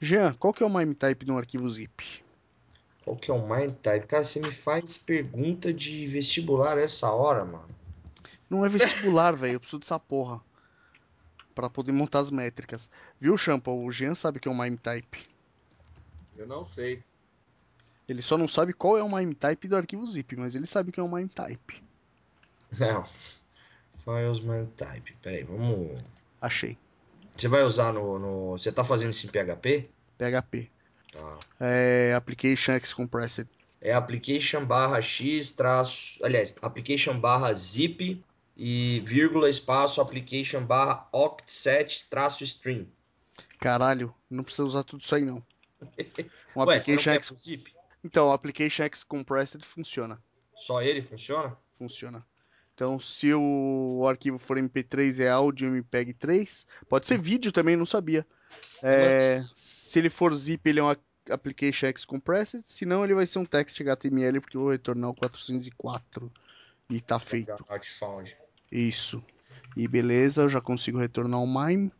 Jean, qual que é o MIME type de um arquivo zip? Qual que é o MIME type? Cara, você me faz pergunta de vestibular essa hora, mano. Não é vestibular, velho. Eu preciso dessa porra. Pra poder montar as métricas. Viu, Champa? O Jean sabe o que é um MIME type. Eu não sei. Ele só não sabe qual é o MIME type do arquivo zip, mas ele sabe o que é um MIME type. Não. Files MIME type. Peraí, vamos. Achei. Você vai usar no, no. Você tá fazendo isso em PHP? PHP. Tá. É Application X Compressed. É application barra x traço. Aliás, application barra zip e vírgula espaço application barra oct7 traço string. Caralho, não precisa usar tudo isso aí não. Um Ué, Application X... zip? Então, o Application X Compressed funciona. Só ele funciona? Funciona. Então, se o arquivo for MP3 é áudio MPEG-3, pode ser vídeo também, não sabia. É, se ele for zip, ele é um Application X Compressed, se não, ele vai ser um text HTML, porque eu vou retornar o 404 e tá feito. Artfound. Isso. E beleza, eu já consigo retornar o MIME.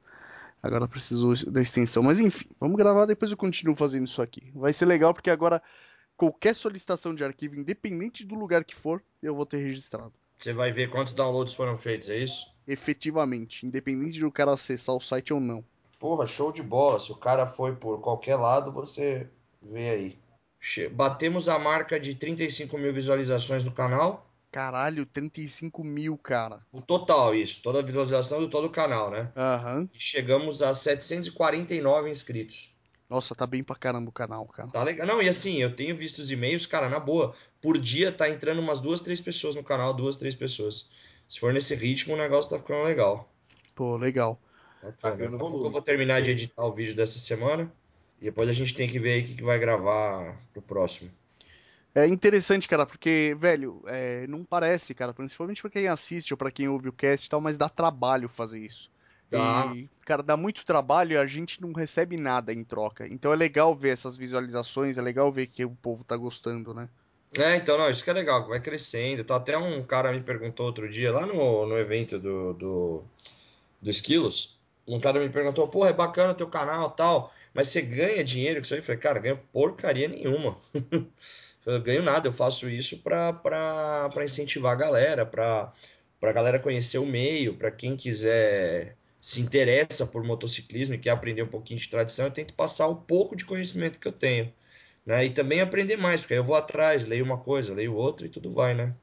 Agora preciso da extensão. Mas enfim, vamos gravar, depois eu continuo fazendo isso aqui. Vai ser legal porque agora qualquer solicitação de arquivo, independente do lugar que for, eu vou ter registrado. Você vai ver quantos downloads foram feitos, é isso? Efetivamente, independente do cara acessar o site ou não. Porra, show de bola. Se o cara foi por qualquer lado, você vê aí. Batemos a marca de 35 mil visualizações no canal. Caralho, 35 mil, cara. O total, isso. Toda a visualização do todo o canal, né? Aham. E chegamos a 749 inscritos. Nossa, tá bem pra caramba o canal, cara. Tá legal. Não, e assim, eu tenho visto os e-mails, cara, na boa. Por dia tá entrando umas duas, três pessoas no canal, duas, três pessoas. Se for nesse ritmo, o negócio tá ficando legal. Pô, legal. Tá Daqui a pouco eu vou terminar de editar o vídeo dessa semana. E depois a gente tem que ver aí o que que vai gravar pro próximo. É interessante, cara, porque, velho, é, não parece, cara, principalmente pra quem assiste ou pra quem ouve o cast e tal, mas dá trabalho fazer isso. Dá. E, cara, dá muito trabalho e a gente não recebe nada em troca. Então é legal ver essas visualizações, é legal ver que o povo tá gostando, né? É, então, não, isso que é legal, vai crescendo. Tá, até um cara me perguntou outro dia, lá no, no evento do, do, do Esquilos, um cara me perguntou, pô, é bacana o teu canal e tal, mas você ganha dinheiro com isso aí? Eu falei, cara, ganho porcaria nenhuma. Eu ganho nada, eu faço isso pra, pra, pra incentivar a galera, pra, pra galera conhecer o meio, pra quem quiser se interessa por motociclismo e quer aprender um pouquinho de tradição, eu tento passar o pouco de conhecimento que eu tenho. Né? E também aprender mais, porque aí eu vou atrás, leio uma coisa, leio outra e tudo vai, né?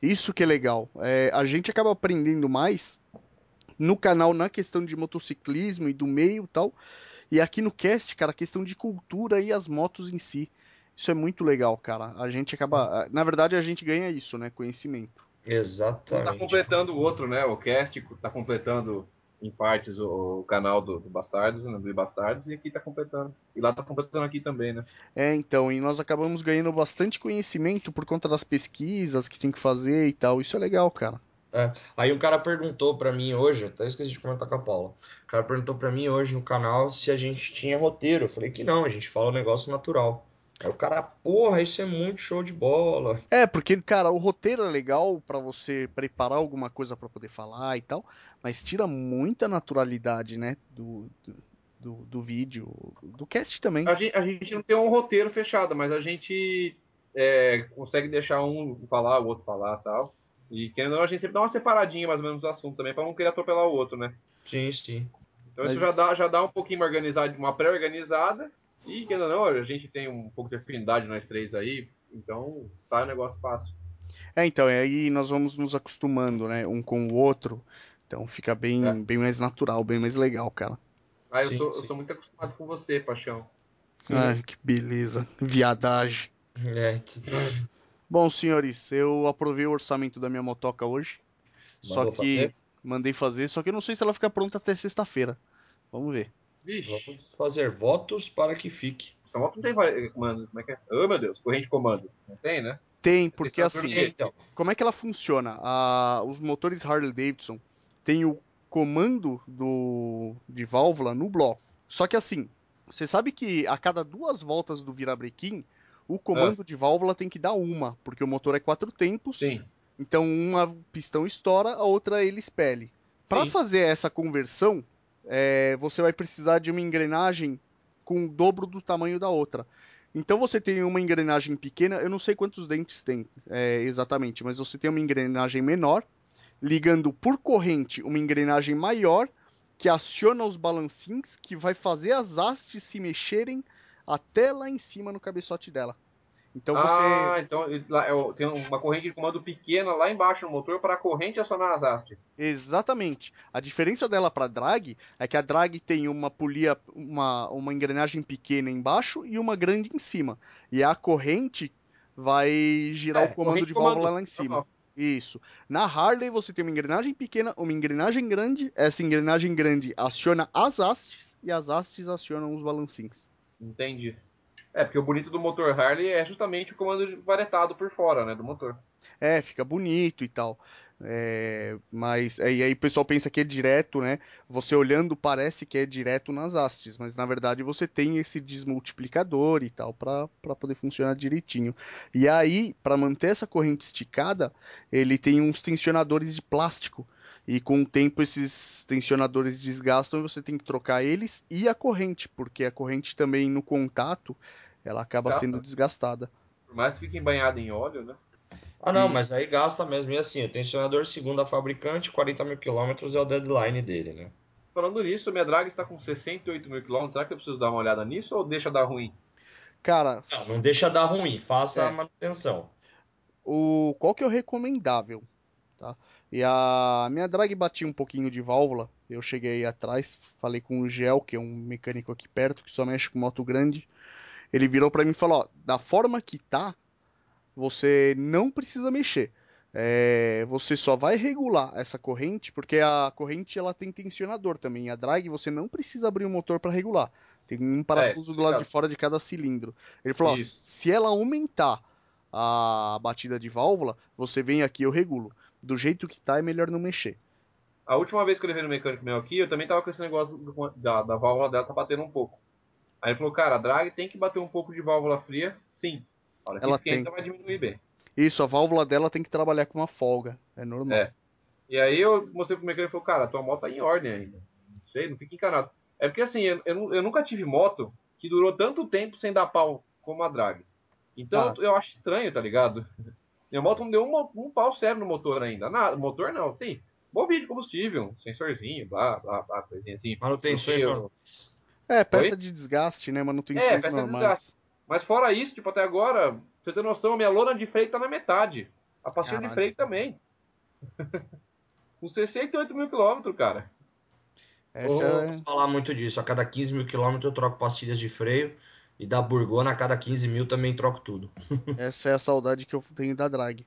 Isso que é legal. É, a gente acaba aprendendo mais no canal na questão de motociclismo e do meio e tal. E aqui no cast, cara, a questão de cultura e as motos em si. Isso é muito legal, cara. A gente acaba. Na verdade, a gente ganha isso, né? Conhecimento. Exatamente. tá completando o outro, né? O cast tá completando em partes o, o canal do, do Bastardos, né? do Bastardos, e aqui tá completando. E lá tá completando aqui também, né? É, então, e nós acabamos ganhando bastante conhecimento por conta das pesquisas que tem que fazer e tal. Isso é legal, cara. É. Aí um cara perguntou pra mim hoje, até esqueci de comentar com a Paula. O cara perguntou pra mim hoje no canal se a gente tinha roteiro. Eu falei que não, a gente fala um negócio natural. Aí o cara, porra, isso é muito show de bola. É, porque, cara, o roteiro é legal pra você preparar alguma coisa pra poder falar e tal, mas tira muita naturalidade, né, do, do, do, do vídeo, do cast também. A gente, a gente não tem um roteiro fechado, mas a gente é, consegue deixar um falar, o outro falar e tal. E querendo ou não, a gente sempre dá uma separadinha mais ou menos do assunto também, pra não querer atropelar o outro, né? Sim, sim. Então Mas- isso já dá, já dá um pouquinho organizado, uma pré-organizada. E querendo ou não, a gente tem um pouco de afinidade nós três aí, então sai o negócio fácil. É, então, e aí nós vamos nos acostumando, né, um com o outro, então fica bem, É. bem mais natural, bem mais legal, cara. Ah, eu, Sim, sou, sim. eu sou muito acostumado com você, Paixão. Ai, que beleza, viadagem. É, Bom, senhores, eu aprovei o orçamento da minha motoca hoje, só Mandou que fazer? mandei fazer, só que eu não sei se ela fica pronta até sexta-feira. Vamos ver. Vixe, vamos fazer votos para que fique. essa moto não tem comando. Como é que é? Oh, meu Deus, corrente de comando. Não tem, né? Tem, porque Tem assim, Então, como é que ela funciona? A- os motores Harley Davidson tem o comando do, de válvula no bloco. Só que assim, você sabe que a cada duas voltas do virabrequim, o comando de válvula tem que dar uma, porque o motor é quatro tempos. Sim. Então uma pistão estoura, a outra ele expele. Para fazer essa conversão, é, você vai precisar de uma engrenagem com o dobro do tamanho da outra. Então você tem uma engrenagem pequena, eu não sei quantos dentes tem é, exatamente, mas você tem uma engrenagem menor, ligando por corrente uma engrenagem maior que aciona os balancins, que vai fazer as hastes se mexerem até lá em cima no cabeçote dela. Então você. Ah, então é tem uma corrente de comando pequena lá embaixo no motor para a corrente acionar as hastes. Exatamente. A diferença dela para drag é que a drag tem uma polia, uma, uma engrenagem pequena embaixo e uma grande em cima. E a corrente vai girar É, o comando de comando, válvula lá em cima. Isso. Na Harley você tem uma engrenagem pequena, uma engrenagem grande. Essa engrenagem grande aciona as hastes e as hastes acionam os balancins. Entendi. É, porque o bonito do motor Harley é justamente o comando varetado por fora, né, do motor. É, fica bonito e tal. É, mas e aí o pessoal pensa que é direto, né? Você olhando parece que é direto nas hastes, mas na verdade você tem esse desmultiplicador e tal para poder funcionar direitinho. E aí, para manter essa corrente esticada, ele tem uns tensionadores de plástico. E com o tempo esses tensionadores desgastam e você tem que trocar eles e a corrente, porque a corrente também no contato ela acaba Gasta. sendo desgastada. Por mais que fique banhado em óleo, né? Ah, não, E- mas aí gasta mesmo. E assim, o tensionador segundo a fabricante, 40 mil quilômetros é o deadline dele, né? Falando nisso, minha drag está com 68 mil quilômetros. Será que eu preciso dar uma olhada nisso ou deixa dar ruim? Cara, Não, não deixa dar ruim, faça É. a manutenção. o qual que é o recomendável, tá? E a minha drag batia um pouquinho de válvula. Eu cheguei aí atrás, falei com o Gel, que é um mecânico aqui perto que só mexe com moto grande. Ele virou pra mim e falou: ó, da forma que tá, você não precisa mexer. É, você só vai regular essa corrente, porque a corrente ela tem tensionador também. A drag você não precisa abrir o motor para regular. Tem um parafuso do lado de fora de cada cilindro. Ele falou: ó, se ela aumentar a batida de válvula, você vem aqui eu regulo. Do jeito que tá, é melhor não mexer. A última vez que eu levei no mecânico meu aqui, eu também tava com esse negócio do- da, da válvula dela tá batendo um pouco. Aí ele falou, cara, a drag tem que bater um pouco de válvula fria, sim. A hora que Ela esquenta tem. vai diminuir bem. Isso, a válvula dela tem que trabalhar com uma folga. É normal. É. E aí eu mostrei pro mecânico e falou, cara, tua moto tá em ordem ainda. Não sei, não fica encanado. É porque assim, eu, eu, eu nunca tive moto que durou tanto tempo sem dar pau como a drag. Então Ah. eu, eu acho estranho, tá ligado? Minha moto não deu uma- um pau sério no motor ainda. Nada, motor não, sim. Bom vídeo de combustível, sensorzinho, blá, blá, blá, coisinha assim. Manutenções normais. É, peça Oi? de desgaste, né? Manutenções É, peça de normais. desgaste. Mas fora isso, tipo, até agora, pra você ter noção, a minha lona de freio tá na metade. A pastilha de freio também. Com 68 mil quilômetros, cara. Essa Eu é... não posso falar muito disso. A cada 15 mil quilômetros eu troco pastilhas de freio. E da Burgona, a cada 15 mil também troco tudo. Essa é a saudade que eu tenho da drag.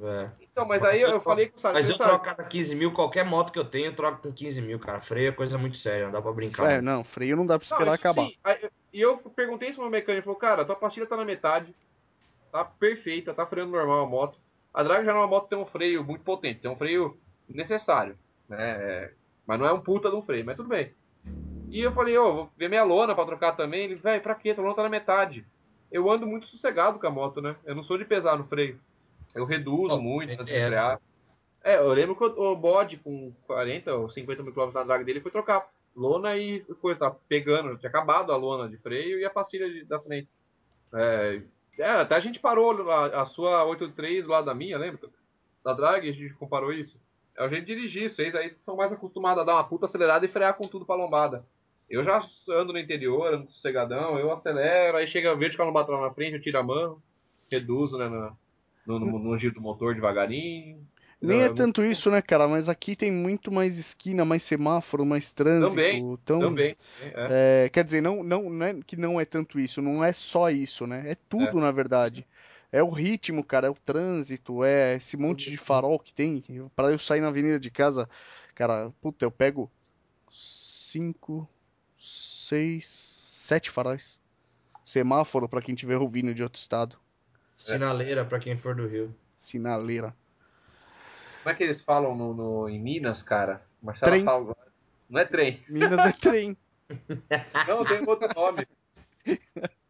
É. Então, mas, Mas aí eu eu, falei com o Sérgio, Mas eu troco a cada 15 mil, qualquer moto que eu tenho, eu troco com 15 mil, cara. Freio é coisa muito séria, não dá pra brincar. É, né? não, freio não dá pra Não, esperar isso acabar. E eu perguntei isso pro meu mecânico, ele falou, cara, tua pastilha tá na metade, tá perfeita, tá freando normal a moto. A Drag já não é uma moto que tem um freio muito potente, tem um freio necessário, né? Mas não é um puta de um freio, mas tudo bem. E eu falei, ô, vou ver minha lona pra trocar também. Ele, velho, pra quê? Tua lona tá na metade. Eu ando muito sossegado com a moto, né? Eu não sou de pesar no freio. Eu reduzo Bom, muito é antes de essa. frear. É, eu lembro que o, bode com 40 ou 50 mil quilômetros na drag dele foi trocar lona e coisa, tá pegando, tinha acabado a lona de freio e a pastilha de- da frente. É, é, até a gente parou a, a sua 83 do lado da minha, lembra? Da drag, a gente comparou isso. É o jeito de dirigir, vocês aí são mais acostumados a dar uma puta acelerada e frear com tudo pra lombada. Eu já ando no interior, ando sossegadão, eu acelero, aí chega, vejo que a lombada lá na frente, eu tiro a mão, reduzo, né, na- no, no, no giro do motor devagarinho. Nem é tanto isso, né, cara? Mas aqui tem muito mais esquina, mais semáforo, mais trânsito. Também, então, Também. É. é, quer dizer, não, não, não é que não é tanto isso, não é só isso, né? É tudo, na verdade. É o ritmo, cara, é o trânsito, é esse monte de farol que tem. Pra eu sair na avenida de casa, cara, puta, eu pego cinco, seis, sete faróis. Semáforo pra quem tiver ouvindo de outro estado. Sinaleira pra quem for do Rio. Sinaleira. Como é que eles falam no, no- em Minas, cara? Marcelo Trem. fala. Não é trem. Minas é trem. Não, tem outro nome.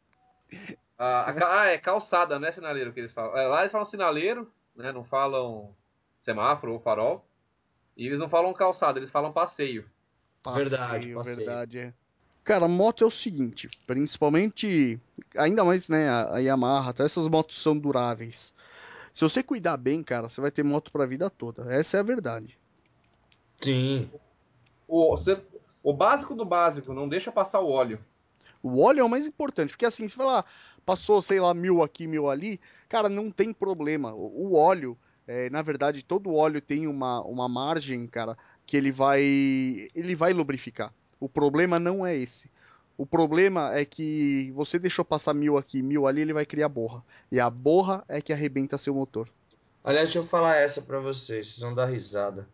Ah, a ah, é calçada, não é sinaleiro que eles falam. É, lá eles falam sinaleiro, né? Não falam semáforo ou farol. E eles não falam calçada, eles falam passeio. Passeio, Verdade, passeio. verdade, é. Cara, moto é o seguinte, principalmente, ainda mais, né, a, Yamaha, até essas motos são duráveis. Se você cuidar bem, cara, você vai ter moto pra vida toda. Essa é a verdade. Sim. O, você- o básico do básico, não deixa passar o óleo. O óleo é o mais importante, porque assim, se falar, passou, sei lá, mil aqui, mil ali, cara, não tem problema. O, o óleo, é, na verdade, todo óleo tem uma, uma margem, cara, que ele vai, ele vai lubrificar. O problema não é esse. O problema é que você deixou passar mil aqui, mil ali, ele vai criar borra. E a borra é que arrebenta seu motor. Aliás, deixa eu falar essa pra vocês, vocês vão dar risada.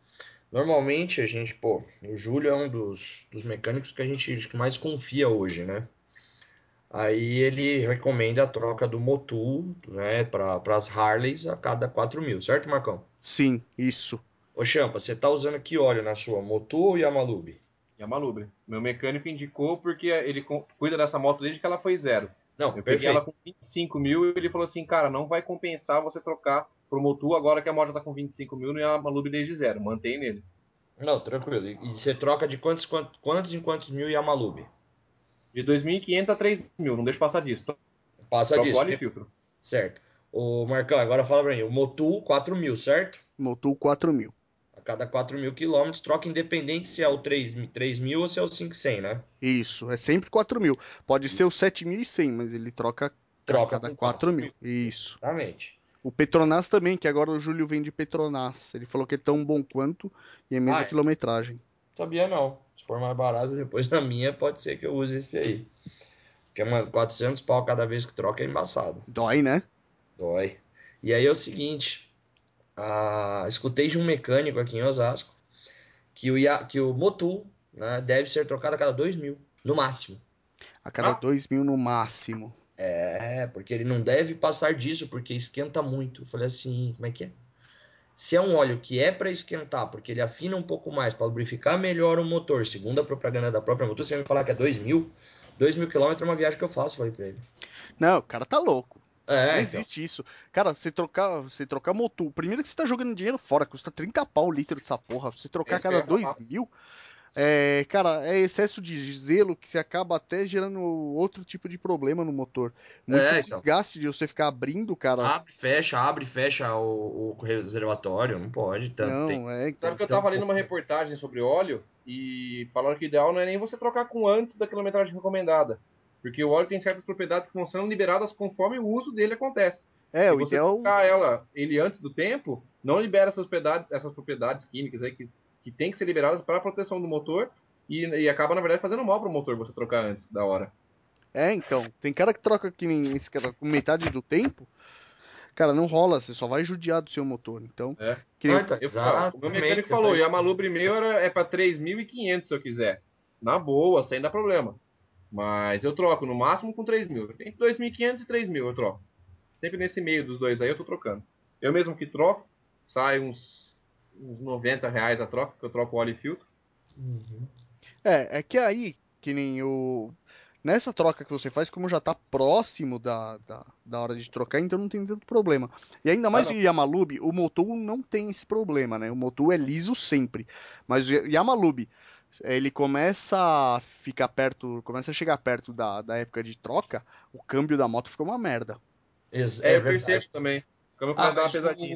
Normalmente a gente, pô, o Júlio é um dos, dos mecânicos que a gente mais confia hoje, né? Aí ele recomenda a troca do Motul, né, para as Harleys a cada 4 mil, certo, Marcão? Sim, isso. Ô Champa, você tá usando que óleo na sua, Motul ou Yamalube? E a Malubre. Meu mecânico indicou porque ele cuida dessa moto desde que ela foi zero. Não, Eu peguei perfeito. ela com 25 mil e ele falou assim, cara, não vai compensar você trocar pro Motul agora que a moto tá com 25 mil e a Malubre desde zero. Mantém nele. Não, tranquilo. E e você troca de quantos, quantos, quantos em quantos mil Yamalube? De 2.500 a 3 mil, não deixa passar disso. Passa Troca o disso. óleo e filtro. Certo. Ô Marcão, agora fala pra mim, o Motul 4 mil, certo? Motul 4000. A cada 4 mil quilômetros, troca independente se é o 3, 3 mil ou se é o 500, né? Isso, é sempre 4000. Pode ser o 7100, mas ele troca Troca cada com 4000. Isso. Exatamente. O Petronas também, que agora o Júlio vende Petronas. Ele falou que é tão bom quanto e é a mesma Ah, é? quilometragem. Sabia não. Se for mais barato, depois na minha, pode ser que eu use esse aí. Porque, mano, 400 pau cada vez que troca é embaçado. Dói, né? Dói. E aí é o seguinte. Ah, escutei de um mecânico aqui em Osasco que o, Ya- que o Motul né, deve ser trocado a cada 2 mil, no máximo. A cada Ah. 2 mil no máximo. É, porque ele não deve passar disso, porque esquenta muito. Eu falei assim, como é que é? Se é um óleo que é para esquentar, porque ele afina um pouco mais, para lubrificar melhor o motor, segundo a propaganda da própria motor, você vai me falar que é 2 mil? 2 mil quilômetros é uma viagem que eu faço, falei pra ele. Não, o cara tá louco. É, não então. existe isso. Cara, você trocar, você trocar Motul. Primeiro que você tá jogando dinheiro fora, custa 30 pau o litro dessa porra. Você trocar Esse cada é 2 rapaz. mil. É, cara, é excesso de zelo que você acaba até gerando outro tipo de problema no motor. Muito É, então. desgaste de você ficar abrindo, cara. Abre, fecha, abre, fecha o, o reservatório, não pode. Tá, não, tem- é. Então, Sabe que eu Então, tava lendo uma reportagem sobre óleo e falaram que o ideal não é nem você trocar com antes da quilometragem recomendada. Porque o óleo tem certas propriedades que vão sendo liberadas conforme o uso dele acontece. é, Se o você ideal. trocar ela, ele antes do tempo, não libera essas propriedades, essas propriedades químicas aí que, que tem que ser liberadas para a proteção do motor e, e acaba, na verdade, fazendo mal pro motor você trocar antes da hora. É, então. Tem cara que troca cara com metade do tempo. Cara, não rola, você só vai judiar do seu motor. Então, É. que nem- Ah, tá, Eu, exatamente, o meu mecânico falou, faz- e a Malubre meu era, é para 3.500 se eu quiser. Na boa, sem dar problema. Mas eu troco no máximo com 3 mil. Entre 2.500 e 3 mil eu troco. Sempre nesse meio dos dois aí eu tô trocando. Eu mesmo que troco, sai uns, uns 90 reais a troca, que eu troco óleo e filtro. Uhum. É, é que aí, que nem o. Nessa troca que você faz, como já tá próximo da, da, da hora de trocar, então não tem tanto problema. E ainda mais Ah, o. Yamalube, o Motul não tem esse problema, né? O Motul é liso sempre. Mas o Yamalube, ele começa a ficar perto, começa a chegar perto da, da época de troca, o câmbio da moto fica uma merda. Ex- É, eu percebo também. Ah,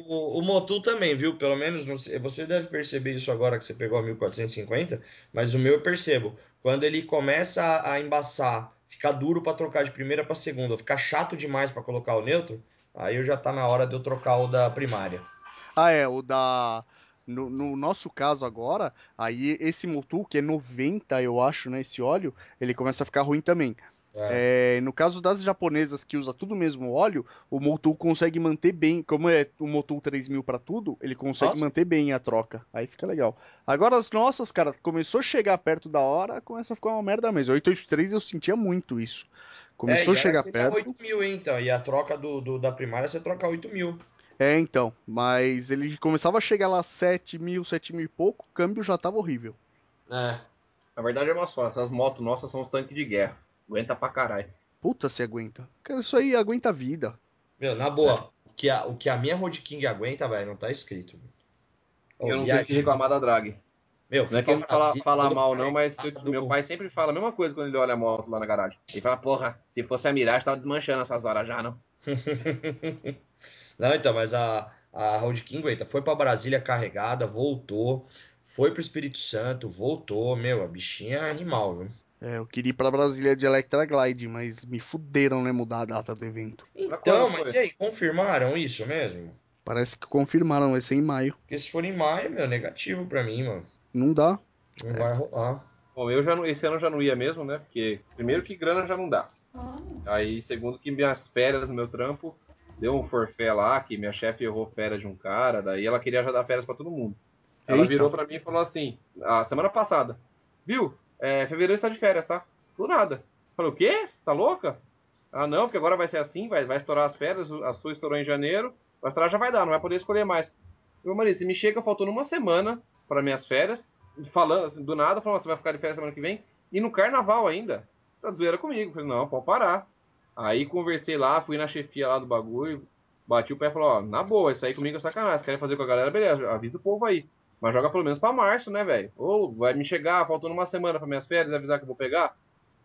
o, o Motul também, viu? Pelo menos você deve perceber isso agora que você pegou a 1450, mas o meu eu percebo. Quando ele começa a, a embaçar, ficar duro para trocar de primeira para segunda, ficar chato demais para colocar o neutro, aí eu já tá na hora de eu trocar o da primária. Ah, é, o da. No, no nosso caso agora, aí esse Motul, que é 90, eu acho, né? Esse óleo, ele começa a ficar ruim também. É. É, no caso das japonesas que usa tudo o mesmo óleo, o Motul consegue manter bem, como é o Motul 3000 para tudo, ele consegue Nossa. manter bem a troca. Aí fica legal. Agora as nossas, cara, começou a chegar perto da hora, começa a ficar uma merda mesmo. 883 eu sentia muito isso. Começou É, a chegar perto. 8 mil, então. E a troca do, do- da primária você troca 8 mil. É, então, mas ele começava a chegar lá 7 mil, 7 mil e pouco, o câmbio já tava horrível. É. Na verdade é uma só. Essas motos nossas são os tanques de guerra. Aguenta pra caralho. Puta se aguenta. Isso aí aguenta a vida. Meu, na boa, o, que a, o que a minha Road King aguenta, velho, não tá escrito. Eu não viaja- tenho que reclamar da drag. Meu, Não é que ele fala, Brasília, fala todo mal, não, mas carregado. meu pai sempre fala a mesma coisa quando ele olha a moto lá na garagem. Ele fala, porra, se fosse a Mirage, tava desmanchando essas horas já, não. Não, então, mas a, a Road King, eita, foi pra Brasília carregada, voltou, foi pro Espírito Santo, voltou. Meu, a bichinha é animal, viu? É, eu queria ir pra Brasília de Electra Glide, mas me fuderam, né, mudar a data do evento. Então, mas e aí, confirmaram isso mesmo? Parece que confirmaram, vai ser em maio. Porque se for em maio, meu, negativo pra mim, mano. Não dá? Não vai rolar. Bom, eu já não, esse ano eu já não ia mesmo, né? Porque, primeiro que grana já não dá. Aí, segundo que minhas férias no meu trampo, deu um forfé lá, que minha chefe errou férias de um cara, daí ela queria já dar férias pra todo mundo. Ela Eita. virou pra mim e falou assim, a semana passada, viu? É, fevereiro está de férias, tá? Do nada. Falei, o quê? Você tá louca? Ah, não, porque agora vai ser assim, vai, vai estourar as férias, a sua estourou em janeiro, vai estourar já vai dar, não vai poder escolher mais. Meu marido, se me chega faltando uma semana para minhas férias, falando assim, do nada, falando, você vai ficar de férias semana que vem, e no carnaval ainda. Você tá zoeira comigo? Falei, não, pode parar. Aí conversei lá, fui na chefia lá do bagulho, bati o pé e falou, ó, na boa, isso aí comigo é sacanagem. Se querem fazer com a galera, beleza, avisa o povo aí. Mas joga pelo menos pra março, né, velho? Ou vai me chegar, faltando uma semana para minhas férias, avisar que eu vou pegar.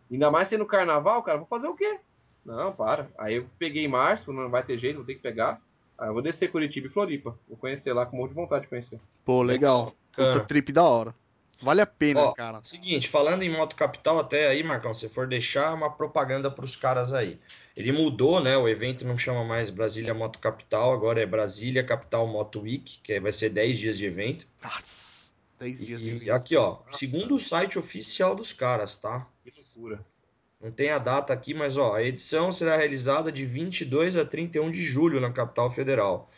Ainda mais sendo carnaval, cara, vou fazer o quê? Não, para. Aí eu peguei em março, não vai ter jeito, vou ter que pegar. Aí eu vou descer Curitiba e Floripa. Vou conhecer lá com um monte de vontade de conhecer. Pô, legal. Puta trip da hora. Vale a pena, Ó, cara. Seguinte, falando em Moto Capital, até aí, Marcão, se for deixar uma propaganda pros caras aí. Ele mudou, né? O evento não chama mais Brasília Moto Capital, agora é Brasília Capital Moto Week, que vai ser 10 dias de evento. Nossa, 10 dias E de evento. aqui, ó, segundo o site oficial dos caras, tá? Que loucura. Não tem a data aqui, mas ó, a edição será realizada de 22 a 31 de julho na capital federal.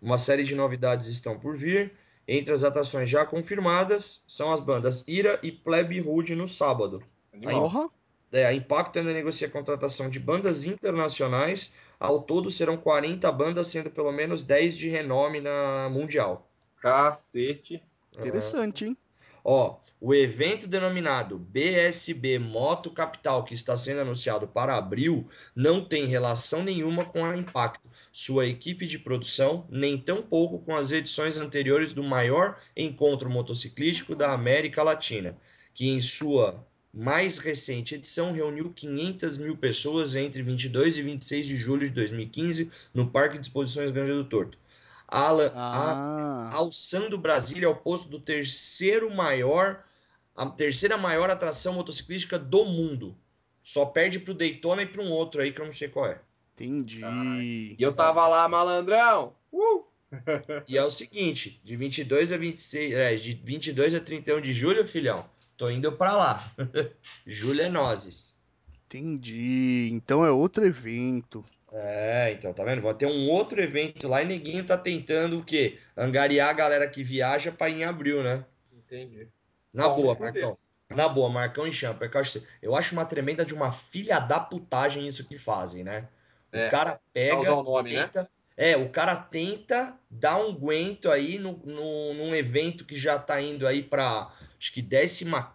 Uma série de novidades estão por vir. Entre as atrações já confirmadas são as bandas Ira e Plebe Rude no sábado. Animal. Porra, É, a Impacto ainda negocia a contratação de bandas internacionais. Ao todo serão 40 bandas, sendo pelo menos 10 de renome na mundial. Cacete. interessante, hein? Ó, o evento denominado BSB Moto Capital, que está sendo anunciado para abril, não tem relação nenhuma com a Impacto, sua equipe de produção, nem tampouco com as edições anteriores do maior encontro motociclístico da América Latina, que em sua mais recente edição reuniu 500 mil pessoas entre 22 e 26 de julho de 2015 no Parque de Exposições Grande do Torto. Alan, a- Ah, alçando Brasília ao posto do terceiro maior, a terceira maior atração motociclística do mundo. Só perde pro Daytona e para um outro aí que eu não sei qual é. entendi. E eu tava lá, malandrão. Uh! E é o seguinte, de 22 a 26, é, de 22 a 31 de julho, filhão, tô indo pra lá. julho é nozes. Entendi. Então é outro evento. É, então, tá vendo? Vai ter um outro evento lá e neguinho tá tentando o quê? Angariar a galera que viaja pra ir em abril, né? Entendi. Na Bom, boa, Marcão. Na boa, Marcão e Champa. é Eu acho, uma tremenda de uma filha da putagem isso que fazem, né? O É, cara pega. o nome, né? tenta, É, o cara tenta dar um aguento aí no, no, num evento que já tá indo aí pra acho que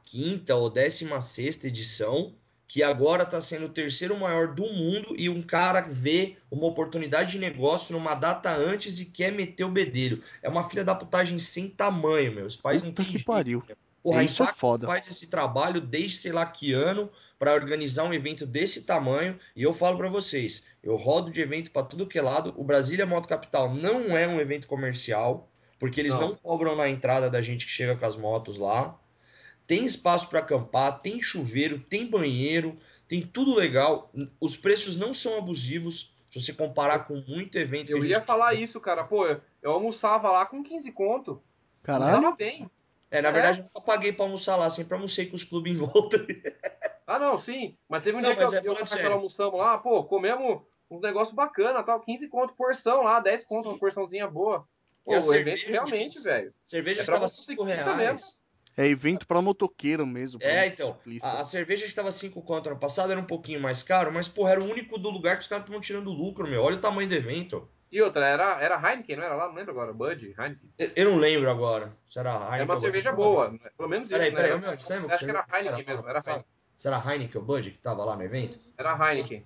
15 ou 16 edição, que agora tá sendo o terceiro maior do mundo e um cara vê uma oportunidade de negócio numa data antes e quer meter o bedelho. É uma filha da putagem sem tamanho, meu. Os pais não Puta tem que jeito. pariu. Porra, a Isso é foda. faz esse trabalho desde sei lá que ano para organizar um evento desse tamanho. E eu falo para vocês, eu rodo de evento para tudo que é lado. O Brasília Moto Capital não é um evento comercial, porque eles não, Não. cobram na entrada da gente que chega com as motos lá. Tem espaço para acampar, tem chuveiro, tem banheiro, tem tudo legal. Os preços não são abusivos. Se você comparar com muito evento que Eu ia gente falar isso, cara. Pô, eu, almoçava lá com 15 conto. Caralho. Almoçava bem. É, na É. verdade, eu nunca paguei para almoçar lá, sempre almocei com os clubes em volta. Ah, não, sim. Mas teve um Não, dia que eu, é eu e almoçamos lá, pô, comemos um negócio bacana, tal, 15 conto porção lá, 10 conto, Sim. uma porçãozinha boa. Pô, a o cerveja, evento realmente, gente, velho. Cerveja É pra estava você 5 ciclista reais. É evento pra motoqueiro mesmo. É, então. A, a cerveja que estava 5 conto ano passado era um pouquinho mais caro, mas, porra, era o único do lugar que os caras estavam tirando lucro, meu. Olha o tamanho do evento. E outra, era, era Heineken, não era lá? Não lembro agora. Bud, Heineken. Eu, eu não lembro agora. Será Heineken? Era uma cerveja boa. né? Pelo menos isso, Peraí, né? peraí, Era- meu, você lembra Acho que era Heineken mesmo, era Heineken. Será Heineken ou Bud que tava lá no evento? Era Heineken.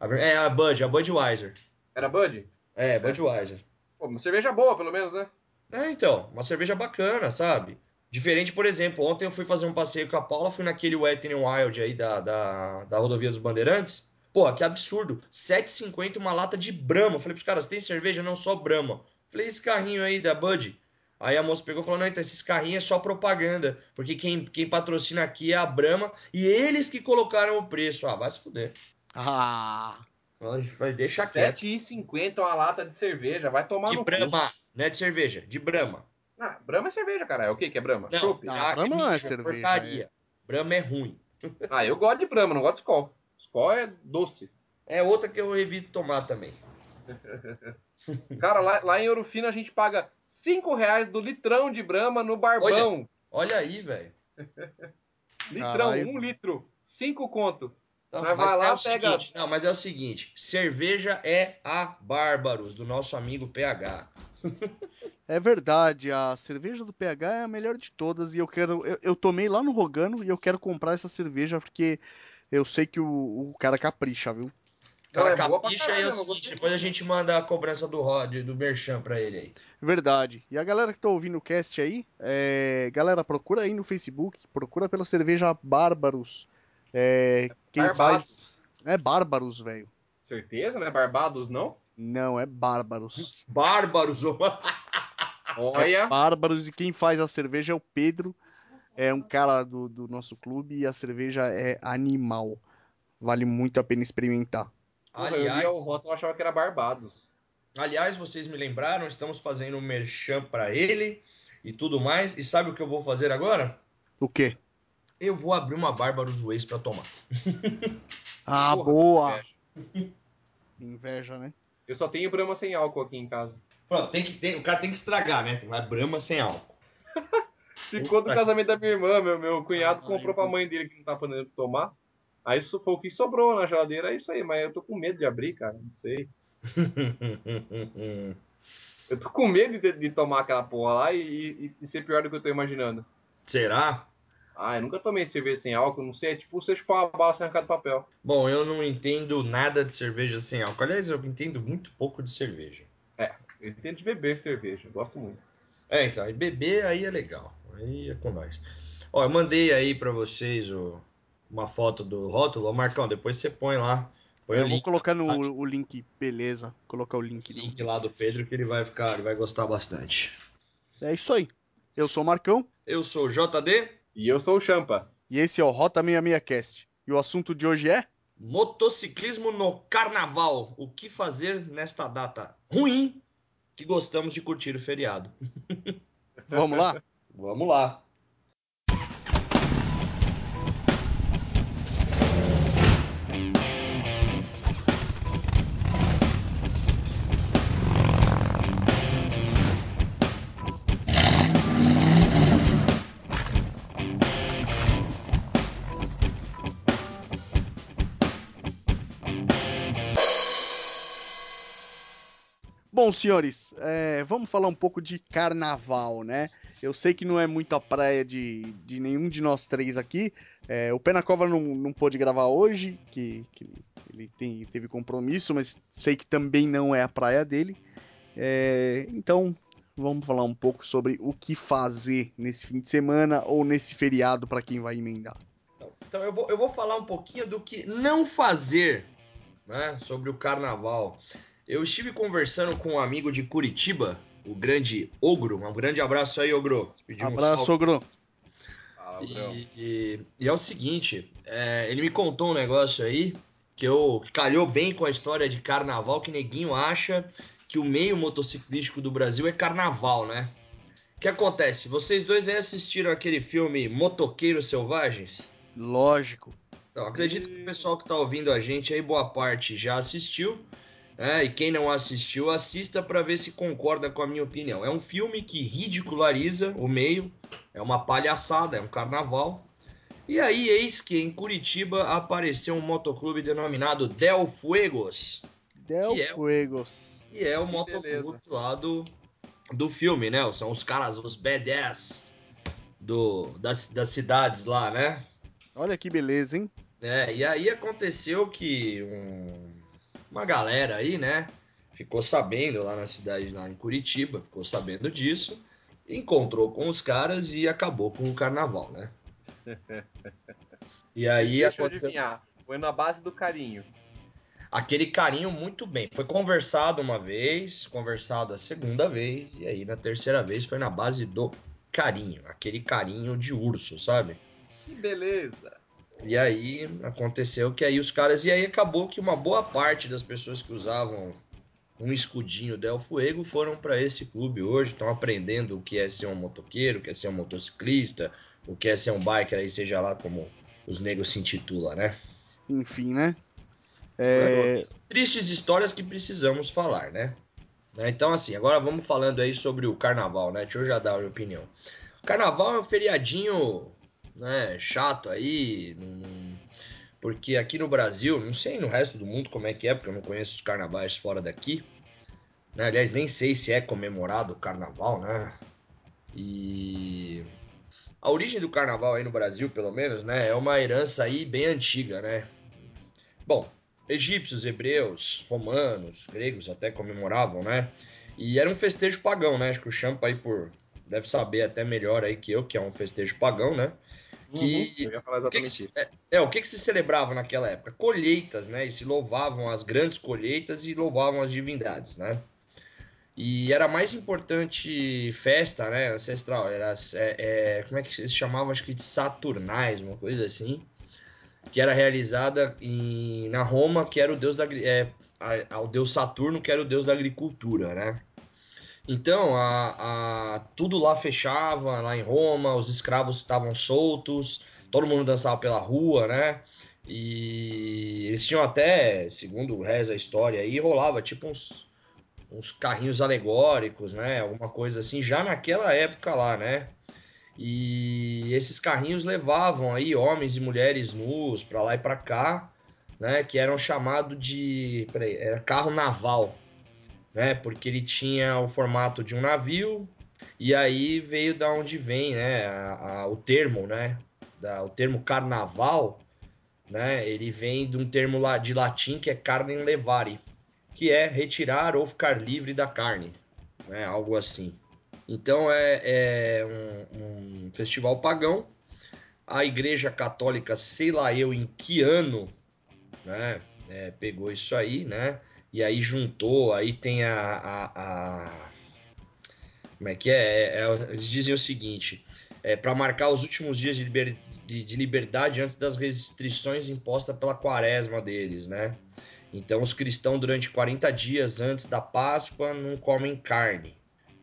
A É, a Bud, a Budweiser. Era Bud? É, Budweiser. Pô, uma cerveja boa, pelo menos, né? É, então, uma cerveja bacana, sabe? Diferente, por exemplo, ontem eu fui fazer um passeio com a Paula, fui naquele Wet n Wild aí da, da, da rodovia dos Bandeirantes. Pô, que absurdo. 7,50 uma lata de Brahma. Eu falei pros caras, tem cerveja? Não, só Brahma. Eu falei, esse carrinho aí da Bud. Aí a moça pegou e falou, não, então esses carrinhos é só propaganda. Porque quem, quem patrocina aqui é a Brahma. E eles que colocaram o preço. Ah, vai se fuder. Ah, Deixa quieto. 7,50 uma lata de cerveja, vai tomar De no cu. Brahma. Não é de cerveja, de Brahma. Ah, Brahma é cerveja, cara. É o que que é Brahma? Não, Chopp? Não, ah, Brahma não é lixo, cerveja, Porcaria. Brahma é ruim. Ah, eu gosto de Brahma, não gosto de Skol. Skol é doce. É outra que eu evito tomar também. Cara, lá, lá em Ouro Fino a gente paga 5 reais do litrão de Brahma no Barbão. Olha aí, velho. litrão, Caralho. um litro. 5 conto. Não, Mas mas vai lá, é o pega- seguinte, não, mas é o seguinte, cerveja é a Bárbaros do nosso amigo PH. É verdade, a cerveja do PH é a melhor de todas e eu quero. Eu, eu tomei lá no Rogano e eu quero comprar essa cerveja porque eu sei que o, o cara capricha, viu? O cara Não, é capricha caralho, e é o seguinte, depois a gente manda a cobrança do Rod, do Merchan pra ele aí. Verdade. E a galera que tá ouvindo o cast aí, é, galera, procura aí no Facebook, procura pela cerveja Bárbaros. É, quem Barbados. faz. É Bárbaros, velho. Certeza, né? Barbados não? Não, é Bárbaros. Bárbaros! Olha. Bárbaros e quem faz a cerveja é o Pedro. É um cara do, do nosso clube e a cerveja é animal. Vale muito a pena experimentar. Porra, eu o aliás, rótulo achava que era Barbados. aliás, vocês me lembraram, estamos fazendo um Merchan pra ele e tudo mais. E sabe o que eu vou fazer agora? O quê? Eu vou abrir uma Bárbaros Ways pra tomar. Ah, Porra, boa! inveja. Inveja, né? Eu só tenho Brahma sem álcool aqui em casa. Pronto, tem que, tem- o cara tem que estraggar, né? Vai Brahma sem álcool. Ficou do casamento da minha irmã, meu, meu cunhado Caralho. comprou pra mãe dele que não tá podendo tomar. Aí isso foi o que sobrou na geladeira, é isso aí, mas eu tô com medo de abrir, cara, não sei. Eu tô com medo de, de tomar aquela porra lá e, e- e ser pior do que eu tô imaginando. Será? Ah, eu nunca tomei cerveja sem álcool, não sei, é tipo você chupar uma bala sem arrancar do papel. Bom, eu não entendo nada de cerveja sem álcool. Aliás, eu entendo muito pouco de cerveja. Eu entendo de beber cerveja, eu gosto muito. É, então, e beber aí é legal. Aí é com nós. Ó, eu mandei aí pra vocês o- uma foto do rótulo. Ô, Marcão, depois você põe lá. Põe Eu o vou link, colocar no tá? o link, beleza. Colocar o link. link lá do Pedro que ele vai ficar, ele vai gostar bastante. É isso aí. Eu sou o Marcão Eu sou o JD, E eu sou o Champa. e esse é o Rota 66 Cast. E o assunto de hoje é motociclismo no carnaval. O que fazer nesta data ruim que gostamos de curtir o feriado? Vamos lá? Vamos lá. Senhores, é, vamos falar um pouco de carnaval, né? Eu sei que não é muito a praia de, de nenhum de nós três aqui. É, o Pé na Cova não, não pôde gravar hoje, que, que ele tem- teve compromisso, mas sei que também não é a praia dele. É, então, vamos falar um pouco sobre o que fazer nesse fim de semana ou nesse feriado para quem vai emendar. Então eu vou, eu vou falar um pouquinho do que não fazer né, sobre o carnaval. Eu estive conversando com um amigo de Curitiba, o grande Ogro. Um grande abraço aí, Ogro. Pedi um Abraço, salve. Ogro. Fala, E, e- e é o seguinte, é, ele me contou um negócio aí que eu que calhou bem com a história de carnaval, que neguinho acha que o meio motociclístico do Brasil é carnaval, né? O que acontece? Vocês dois aí assistiram aquele filme Motoqueiros Selvagens? Lógico. Então, acredito que o pessoal que está ouvindo a gente aí, boa parte já assistiu. Né? E quem não assistiu, assista para ver se concorda com a minha opinião. É um filme que ridiculariza o meio, é uma palhaçada, é um carnaval. E aí, eis que em Curitiba apareceu um motoclube denominado Del Fuegos, Del Que é Fuegos. que é o Que motoclube beleza. lá do, do filme, né? São os caras, os badass do, das, das cidades lá, né? Olha que beleza, hein? É, e aí aconteceu que um- uma galera aí, né, ficou sabendo lá na cidade, lá em Curitiba, ficou sabendo disso, encontrou com os caras e acabou com o carnaval, né? E aí Deixa eu aconteceu adivinhar. Foi na base do carinho. aquele carinho muito bem. Foi conversado uma vez, conversado a segunda vez, e aí na terceira vez foi na base do carinho, aquele carinho de urso, sabe? Que beleza. E aí aconteceu que aí os caras. E aí acabou que uma boa parte das pessoas que usavam um escudinho Del Fuego foram para esse clube hoje, estão aprendendo o que é ser um motoqueiro, o que é ser um motociclista, o que é ser um biker aí, seja lá como os negros se intitula, né? Enfim, né? É, Tristes histórias que precisamos falar, né? Né, Então, assim, agora vamos falando aí sobre o carnaval, né? Deixa eu já dar a minha opinião. O carnaval é um feriadinho né, chato aí, porque aqui no Brasil, não sei no resto do mundo como é que é, porque eu não conheço os carnavais fora daqui. né? Aliás, nem sei se é comemorado o carnaval, né? E a origem do carnaval aí no Brasil, pelo menos, né, é uma herança aí bem antiga, né? Bom, egípcios, hebreus, romanos, gregos até comemoravam, né? E era um festejo pagão, né? Acho que o Champa aí por deve saber até melhor aí que eu, que é um festejo pagão, né? Que- Uhum, que que se, é, é, o que que se celebrava naquela época? Colheitas, né? E se louvavam as grandes colheitas e louvavam as divindades, né? E era a mais importante festa, né? Ancestral. Era, é, é, como é que eles chamavam? Acho que de Saturnais, uma coisa assim. Que era realizada em, na Roma, que era o deus da, é, ao deus Saturno, que era o deus da agricultura, né? Então, a, a- tudo lá fechava, lá em Roma, os escravos estavam soltos, todo mundo dançava pela rua, né? E eles tinham até, segundo reza a história aí, rolava tipo uns, uns carrinhos alegóricos, né? Alguma coisa assim, já naquela época lá, né? E esses carrinhos levavam aí homens e mulheres nus pra lá e pra cá, né? Que eram chamados de. Peraí, era carro naval, né? Porque ele tinha o formato de um navio, e aí veio da onde vem, né? a- a- o termo, né? Da, o termo carnaval, né? Ele vem de um termo lá de latim que é carnem levare, que é retirar ou ficar livre da carne, né? Algo assim. Então é, é um, um festival pagão. A Igreja Católica, sei lá eu em que ano, né? é, pegou isso aí, né? E aí juntou, aí tem a. a- a- como é que é? É, é, Eles dizem o seguinte: é, para marcar os últimos dias de, liber- de- de liberdade antes das restrições impostas pela quaresma deles, né? Então os cristãos, durante 40 dias antes da Páscoa, não comem carne.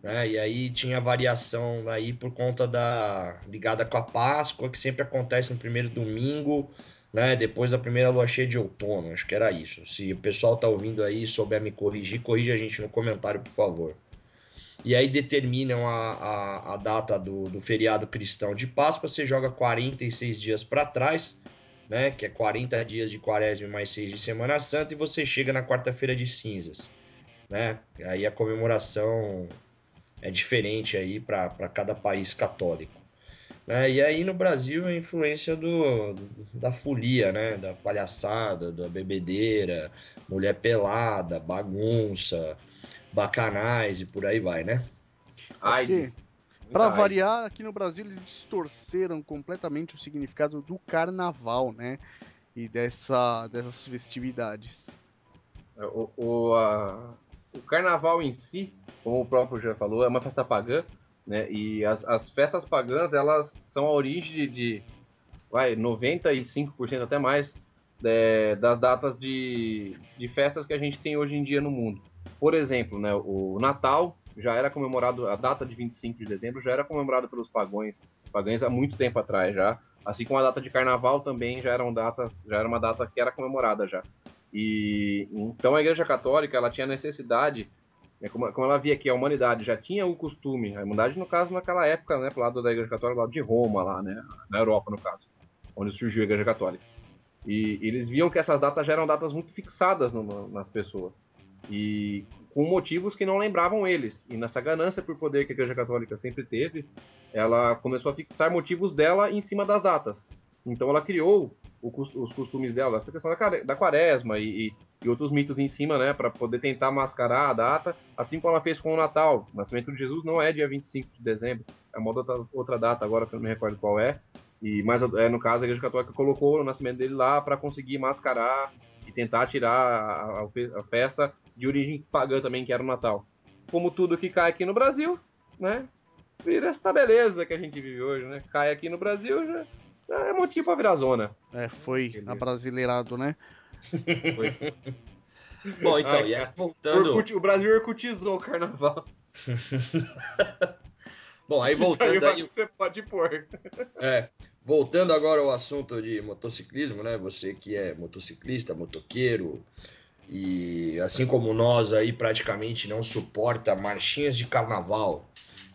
Né? E aí tinha variação aí por conta da ligada com a Páscoa, que sempre acontece no primeiro domingo né, depois da primeira lua cheia de outono, acho que era isso. Se o pessoal tá ouvindo aí e souber me corrigir, corrija a gente no comentário, por favor. E aí determinam a, a, a data do, do feriado cristão de Páscoa, você joga 46 dias para trás, né, que é 40 dias de quaresma mais 6 de Semana Santa, e você chega na quarta-feira de cinzas. Né? Aí a comemoração é diferente aí para cada país católico. Né? E aí no Brasil a influência do, da folia, né? Da palhaçada, da bebedeira, mulher pelada, bagunça, bacanais e por aí vai, né? Pra AIDS. variar, aqui no Brasil eles distorceram completamente o significado do carnaval, né? E dessa, dessas festividades. O, o, a- o carnaval em si, como o próprio já falou, é uma festa pagã, né? E as, as festas pagãs, elas são a origem de, de vai, 95% até mais é, das datas de, de festas que a gente tem hoje em dia no mundo. Por exemplo, né, o Natal já era comemorado, a data de 25 de dezembro já era comemorada pelos pagões, pagães há muito tempo atrás já. Assim como a data de carnaval também já eram datas, já era uma data que era comemorada já. E então a Igreja Católica ela tinha necessidade, como, como ela via que a humanidade já tinha o costume, a humanidade no caso naquela época, né, pro lado da Igreja Católica, do lado de Roma lá, né, na Europa no caso, onde surgiu a Igreja Católica. E eles viam que essas datas já eram datas muito fixadas no- nas pessoas e com motivos que não lembravam eles. E nessa ganância por poder que a Igreja Católica sempre teve, ela começou a fixar motivos dela em cima das datas. Então ela criou os costumes dela, essa questão da, da quaresma e, e, outros mitos em cima, né, para poder tentar mascarar a data, assim como ela fez com o Natal. O nascimento de Jesus não é dia 25 de dezembro, é uma outra, outra data agora que eu não me recordo qual é. E mas é, no caso a Igreja Católica colocou o nascimento dele lá para conseguir mascarar e tentar tirar a, a, a, festa de origem pagã também, que era o Natal. Como tudo que cai aqui no Brasil, né? Vira essa beleza que a gente vive hoje, né? Cai aqui no Brasil já é motivo pra virar zona. É, foi abrasileirado, né? Foi. Bom, então, Ai, e aí, voltando. Orkut, o Brasil orcutizou o carnaval. Bom, aí voltando aí. Você pode pôr. É. Voltando agora ao assunto de motociclismo, né? Você que é motociclista, motoqueiro, e assim como nós aí praticamente não suporta marchinhas de carnaval,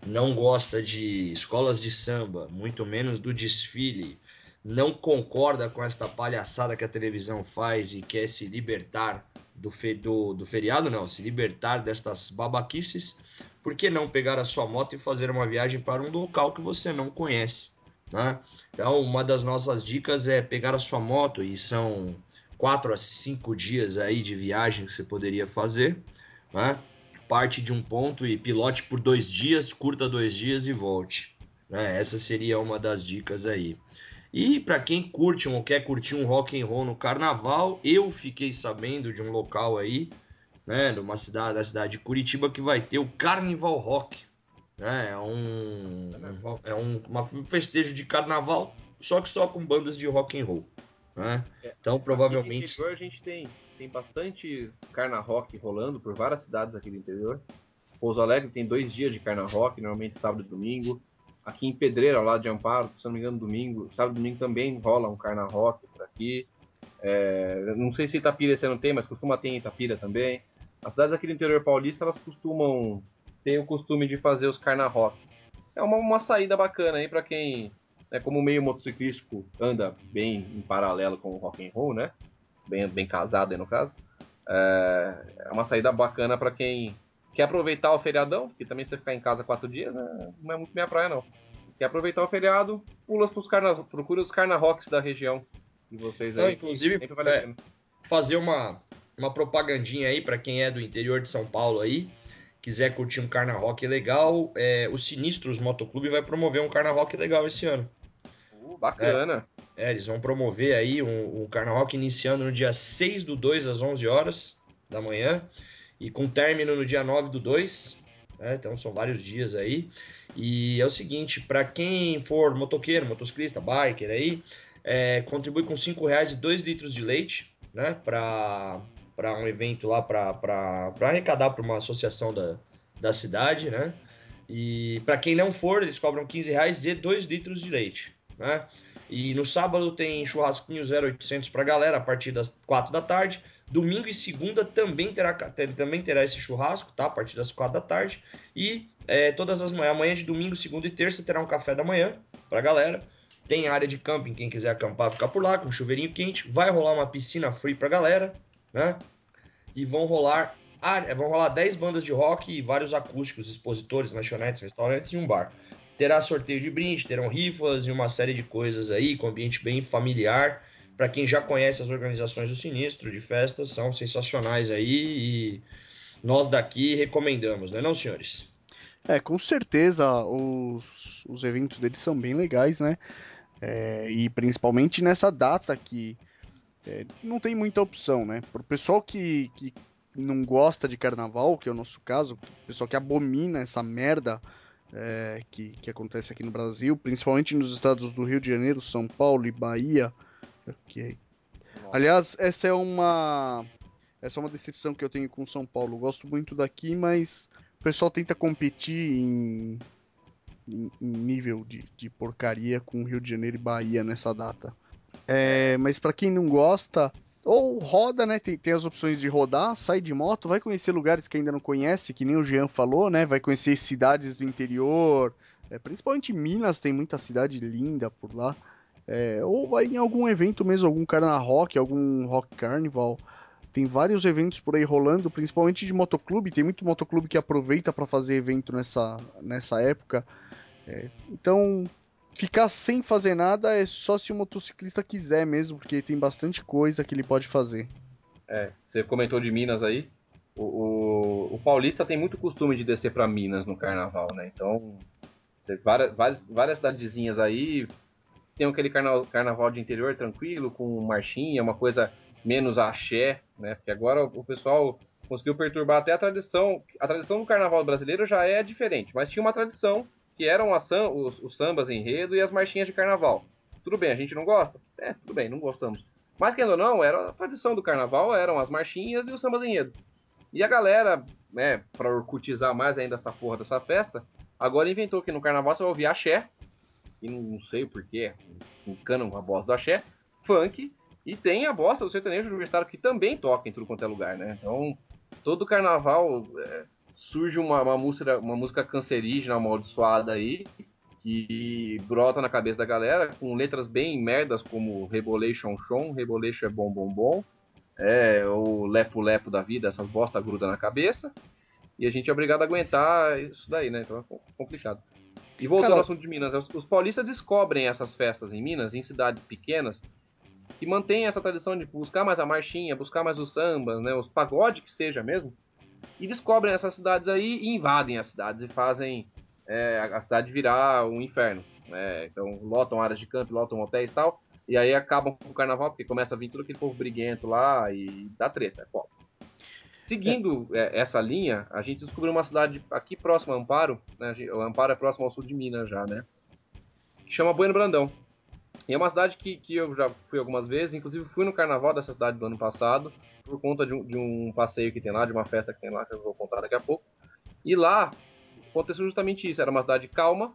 não gosta de escolas de samba, muito menos do desfile, não concorda com esta palhaçada que a televisão faz e quer se libertar do, fe, do, do feriado, não, se libertar destas babaquices, por que não pegar a sua moto e fazer uma viagem para um local que você não conhece? Né? Então, uma das nossas dicas é pegar a sua moto e são quatro a cinco dias aí de viagem que você poderia fazer, né? parte de um ponto e pilote por dois dias, curta dois dias e volte. Né? Essa seria uma das dicas aí. E para quem curte ou quer curtir um rock and roll no carnaval, eu fiquei sabendo de um local aí, né, numa cidade, da cidade de Curitiba, que vai ter o Carnival Rock. Né? É um, é um uma festejo de carnaval, só que só com bandas de rock and roll. Né? É, então provavelmente. Aqui no interior a gente tem tem bastante carna rock rolando por várias cidades aqui do interior. Pouso Alegre tem dois dias de carna rock, normalmente sábado e domingo. Aqui em Pedreira, lá de Amparo, se não me engano, domingo, sábado domingo também rola um carna rock por aqui. É, não sei se Itapira esse ano tem, mas costuma ter em Itapira também. As cidades aqui do interior paulista, elas costumam ter o costume de fazer os carna rock. É uma, uma saída bacana aí para quem, né, como meio motociclístico, anda bem em paralelo com o rock and roll, né? bem, bem casado aí no caso. É, é uma saída bacana para quem quer aproveitar o feriadão, porque também você ficar em casa quatro dias, né, não é muito minha praia não. Quer aproveitar o feriado, pula pros carna, procura os carna rocks da região de vocês aí. Não, inclusive, vale é, fazer uma, uma propagandinha aí para quem é do interior de São Paulo aí, quiser curtir um carna rock legal, é, o Sinistros Motoclube vai promover um carna rock legal esse ano. Uh, bacana. É, eles vão promover aí um, um Carnaval que iniciando no dia 6 do 2 às 11 horas da manhã e com término no dia 9 do 2. Né? Então são vários dias aí. E é o seguinte, para quem for motoqueiro, motociclista, biker aí, é, contribui com 5 reais e 2 litros de leite, né? Para um evento lá, para arrecadar para uma associação da, da cidade, né? E para quem não for, eles cobram 15 reais e 2 litros de leite, né? E no sábado tem churrasquinho 0800 para galera a partir das 4 da tarde. Domingo e segunda também terá, também terá esse churrasco, tá? A partir das 4 da tarde. E é, todas as manhãs, amanhã de domingo, segunda e terça, terá um café da manhã para galera. Tem área de camping, quem quiser acampar, ficar por lá, com chuveirinho quente. Vai rolar uma piscina free pra galera, né? E vão rolar, vão rolar 10 bandas de rock e vários acústicos, expositores, lanchonetes, restaurantes e um bar. Terá sorteio de brinde, terão rifas e uma série de coisas aí, com ambiente bem familiar. Para quem já conhece as organizações do Sinistro de festas, são sensacionais aí e nós daqui recomendamos, não é não, senhores? É, com certeza os, os eventos deles são bem legais, né? É, e principalmente nessa data que é, não tem muita opção, né? Para o pessoal que, que não gosta de carnaval, que é o nosso caso, o pessoal que abomina essa merda é, que, que acontece aqui no Brasil, principalmente nos estados do Rio de Janeiro, São Paulo e Bahia. Que... Aliás, essa é uma essa é uma decepção que eu tenho com São Paulo. gosto muito daqui, mas o pessoal tenta competir em, em, em nível de, de, porcaria com Rio de Janeiro e Bahia nessa data. É, mas para quem não gosta, ou roda, né? Tem, tem, as opções de rodar, sai de moto, vai conhecer lugares que ainda não conhece, que nem o Jean falou, né? Vai conhecer cidades do interior, é, principalmente Minas, tem muita cidade linda por lá. É, ou vai em algum evento mesmo, algum Carna Rock, algum Rock Carnival. Tem vários eventos por aí rolando, principalmente de motoclube. Tem muito motoclube que aproveita para fazer evento nessa, nessa época. É, então, ficar sem fazer nada é só se o motociclista quiser mesmo, porque tem bastante coisa que ele pode fazer. É, você comentou de Minas aí. O, o, o paulista tem muito costume de descer para Minas no carnaval, né? Então, você, várias, várias, várias cidadezinhas aí tem aquele carnaval, carnaval de interior tranquilo, com marchinha, uma coisa menos axé, né? Porque agora o pessoal conseguiu perturbar até a tradição. A tradição do carnaval brasileiro já é diferente, mas tinha uma tradição que eram as, os, os sambas enredo e as marchinhas de carnaval. Tudo bem, a gente não gosta? É, tudo bem, não gostamos. Mas querendo ou não, era a tradição do carnaval eram as marchinhas e os sambas enredo. E a galera, né, pra orcutizar mais ainda essa porra dessa festa, agora inventou que no carnaval você vai ouvir axé, e não sei o porquê, encanam com a voz do axé, funk, e tem a bosta do sertanejo universitário que também toca em tudo quanto é lugar, né? Então, todo carnaval é, surge uma, uma, música, uma música cancerígena, amaldiçoada aí, que brota na cabeça da galera, com letras bem merdas como Rebolation Chon, Rebolation é bom bom bom, é, o Lepo Lepo da vida, essas bosta gruda na cabeça, e a gente é obrigado a aguentar isso daí, né? Então é complicado. E voltando Cara... ao assunto de Minas, os, paulistas descobrem essas festas em Minas, em cidades pequenas, que mantém essa tradição de buscar mais a marchinha, buscar mais os sambas, né, os pagodes que seja mesmo, e descobrem essas cidades aí e invadem as cidades e fazem é, a cidade virar um inferno. Né? Então lotam áreas de campo, lotam hotéis e tal, e aí acabam com o carnaval, porque começa a vir tudo aquele povo briguento lá e dá treta, é foda. Seguindo é. essa linha, a gente descobriu uma cidade aqui próxima a Amparo, né? o Amparo é próximo ao sul de Minas já, né? Que chama Bueno Brandão. E é uma cidade que, que eu já fui algumas vezes, inclusive fui no carnaval dessa cidade do ano passado, por conta de um, de um passeio que tem lá, de uma festa que tem lá, que eu vou contar daqui a pouco. E lá aconteceu justamente isso, era uma cidade calma,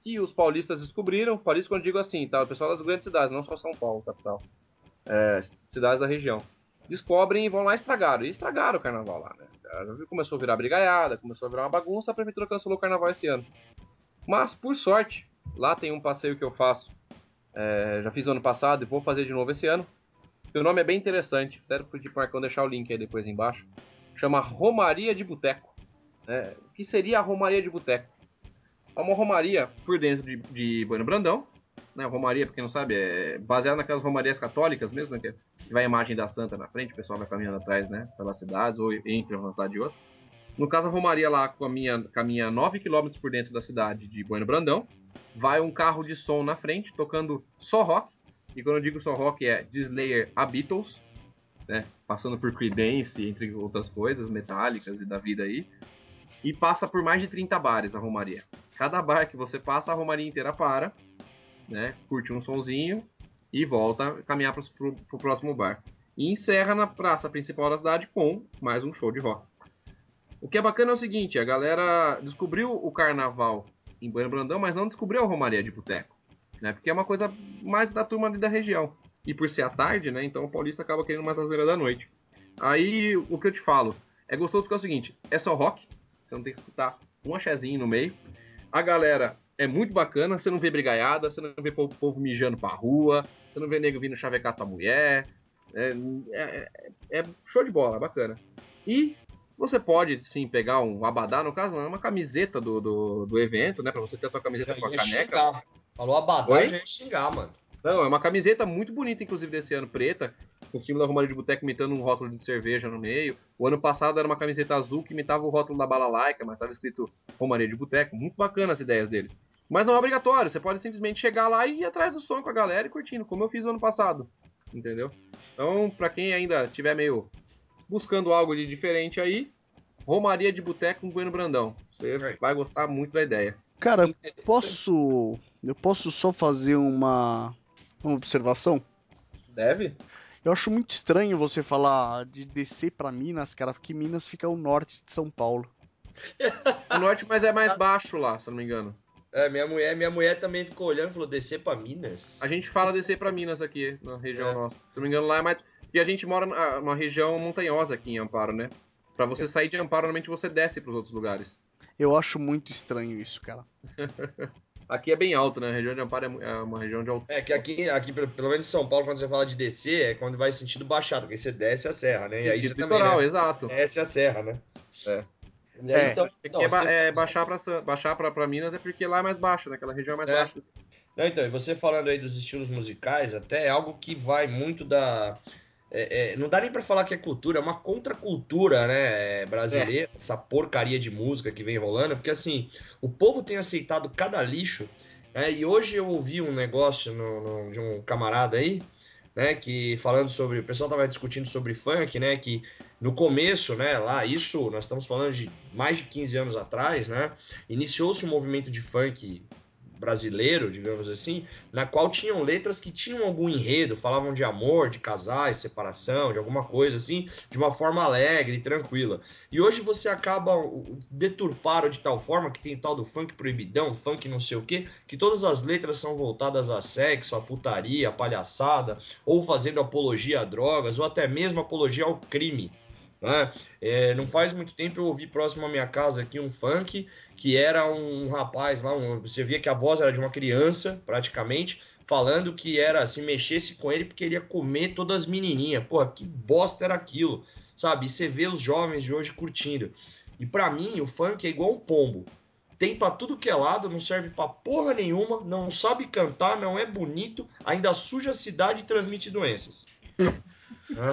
que os paulistas descobriram, paulista quando digo assim, tá? O pessoal das grandes cidades, não só São Paulo, capital. É, cidades da região. Descobrem e vão lá e estragaram. E estragaram o carnaval lá, né? Começou a virar brigaiada, começou a virar uma bagunça, a prefeitura cancelou o carnaval esse ano. Mas, por sorte, lá tem um passeio que eu faço é, já fiz no ano passado e vou fazer de novo esse ano. O nome é bem interessante. Até pedir para o Marcão deixar o link aí depois embaixo. Chama Romaria de Boteco. É, o que seria a Romaria de Boteco? É uma romaria por dentro de, de Bueno Brandão. Né? Romaria, para quem não sabe, é baseada naquelas romarias católicas mesmo, né? que vai a imagem da santa na frente, o pessoal vai caminhando atrás, né? Pelas cidades ou entre uma cidade e outra. No caso, a Romaria lá caminha, caminha 9 km por dentro da cidade de Bueno Brandão vai um carro de som na frente, tocando só rock. E quando eu digo só rock é de Slayer a Beatles, né? Passando por Creedence, entre outras coisas, metálicas e da vida aí. E passa por mais de 30 bares a Romaria. Cada bar que você passa, a Romaria inteira para, né? Curte um sonzinho e volta a caminhar para o próximo bar. E encerra na praça principal da cidade com mais um show de rock. O que é bacana é o seguinte, a galera descobriu o carnaval em Bueno Brandão, mas não descobriu a Romaria de Boteco, né? Porque é uma coisa mais da turma ali da região. E por ser à tarde, né? Então o paulista acaba querendo mais às beiras da noite. Aí o que eu te falo é gostoso porque é o seguinte: é só rock, você não tem que escutar um axézinho no meio. A galera é muito bacana, você não vê brigaiada, você não vê povo, povo mijando pra rua, você não vê nego vindo chavecar tua mulher. É, é, é, show de bola, bacana. E você pode sim pegar um abadá, no caso, não, é uma camiseta do, do, do evento, né? Pra você ter a tua camiseta com a caneca. Xingar. Falou abadá, Oi? já ia xingar, mano. Não, é uma camiseta muito bonita, inclusive, desse ano, preta, com cima da Romaria de Boteco imitando um rótulo de cerveja no meio. O ano passado era uma camiseta azul que imitava o rótulo da Balalaica, mas estava escrito Romaria de Boteco. Muito bacana as ideias deles. Mas não é obrigatório, você pode simplesmente chegar lá e ir atrás do som com a galera e curtindo, como eu fiz no ano passado. Entendeu? Então, pra quem ainda tiver meio buscando algo de diferente aí, Romaria de Boteco com Bueno Brandão. Você vai gostar muito da ideia. Cara, posso. Eu posso só fazer uma, uma observação? Deve. Eu acho muito estranho você falar de descer para Minas, cara, porque Minas fica ao norte de São Paulo. o norte, mas é mais baixo lá, se não me engano. É, minha mulher, minha mulher também ficou olhando e falou: descer para Minas? A gente fala descer para Minas aqui, na região é. nossa. Se não me engano, lá é mais. E a gente mora numa região montanhosa aqui em Amparo, né? Para você sair de Amparo, normalmente você desce para os outros lugares. Eu acho muito estranho isso, cara. aqui é bem alto, né? A região de Amparo é, é uma região de alto. É que aqui, aqui pelo menos em São Paulo, quando você fala de descer, é quando vai sentido baixado, porque você desce a serra, né? E aí você litoral, também, né? exato. desce a serra, né? É. É, então, então, é, você... é, baixar para baixar para Minas é porque lá é mais baixo, naquela né? região é mais é. baixa. Não, então, e você falando aí dos estilos musicais, até é algo que vai muito da. é, é, não dá nem pra falar que é cultura, é uma contracultura, né, brasileira, essa porcaria de música que vem rolando, porque assim, o povo tem aceitado cada lixo, né, e hoje eu ouvi um negócio no- no- de um camarada aí, né, que falando sobre, o pessoal tava discutindo sobre funk, né, que no começo, né, lá, isso, nós estamos falando de mais de 15 anos atrás, né, iniciou-se um movimento de funk brasileiro, digamos assim, na qual tinham letras que tinham algum enredo, falavam de amor, de casais, separação, de alguma coisa assim, de uma forma alegre e tranquila. E hoje você acaba deturparam de tal forma que tem o tal do funk proibidão, funk não sei o que, que todas as letras são voltadas a sexo, a putaria, a palhaçada, ou fazendo apologia a drogas, ou até mesmo apologia ao crime. Né? É, não faz muito tempo eu ouvi próximo à minha casa aqui um funk que era um rapaz lá, um- você via que a voz era de uma criança, praticamente, falando que era se mexesse com ele porque ele ia comer todas as menininhas. Porra, que bosta era aquilo, sabe? E você vê os jovens de hoje curtindo. E pra mim, o funk é igual um pombo. Tem pra tudo que é lado, não serve pra porra nenhuma, não sabe cantar, não é bonito, ainda suja a cidade e transmite doenças.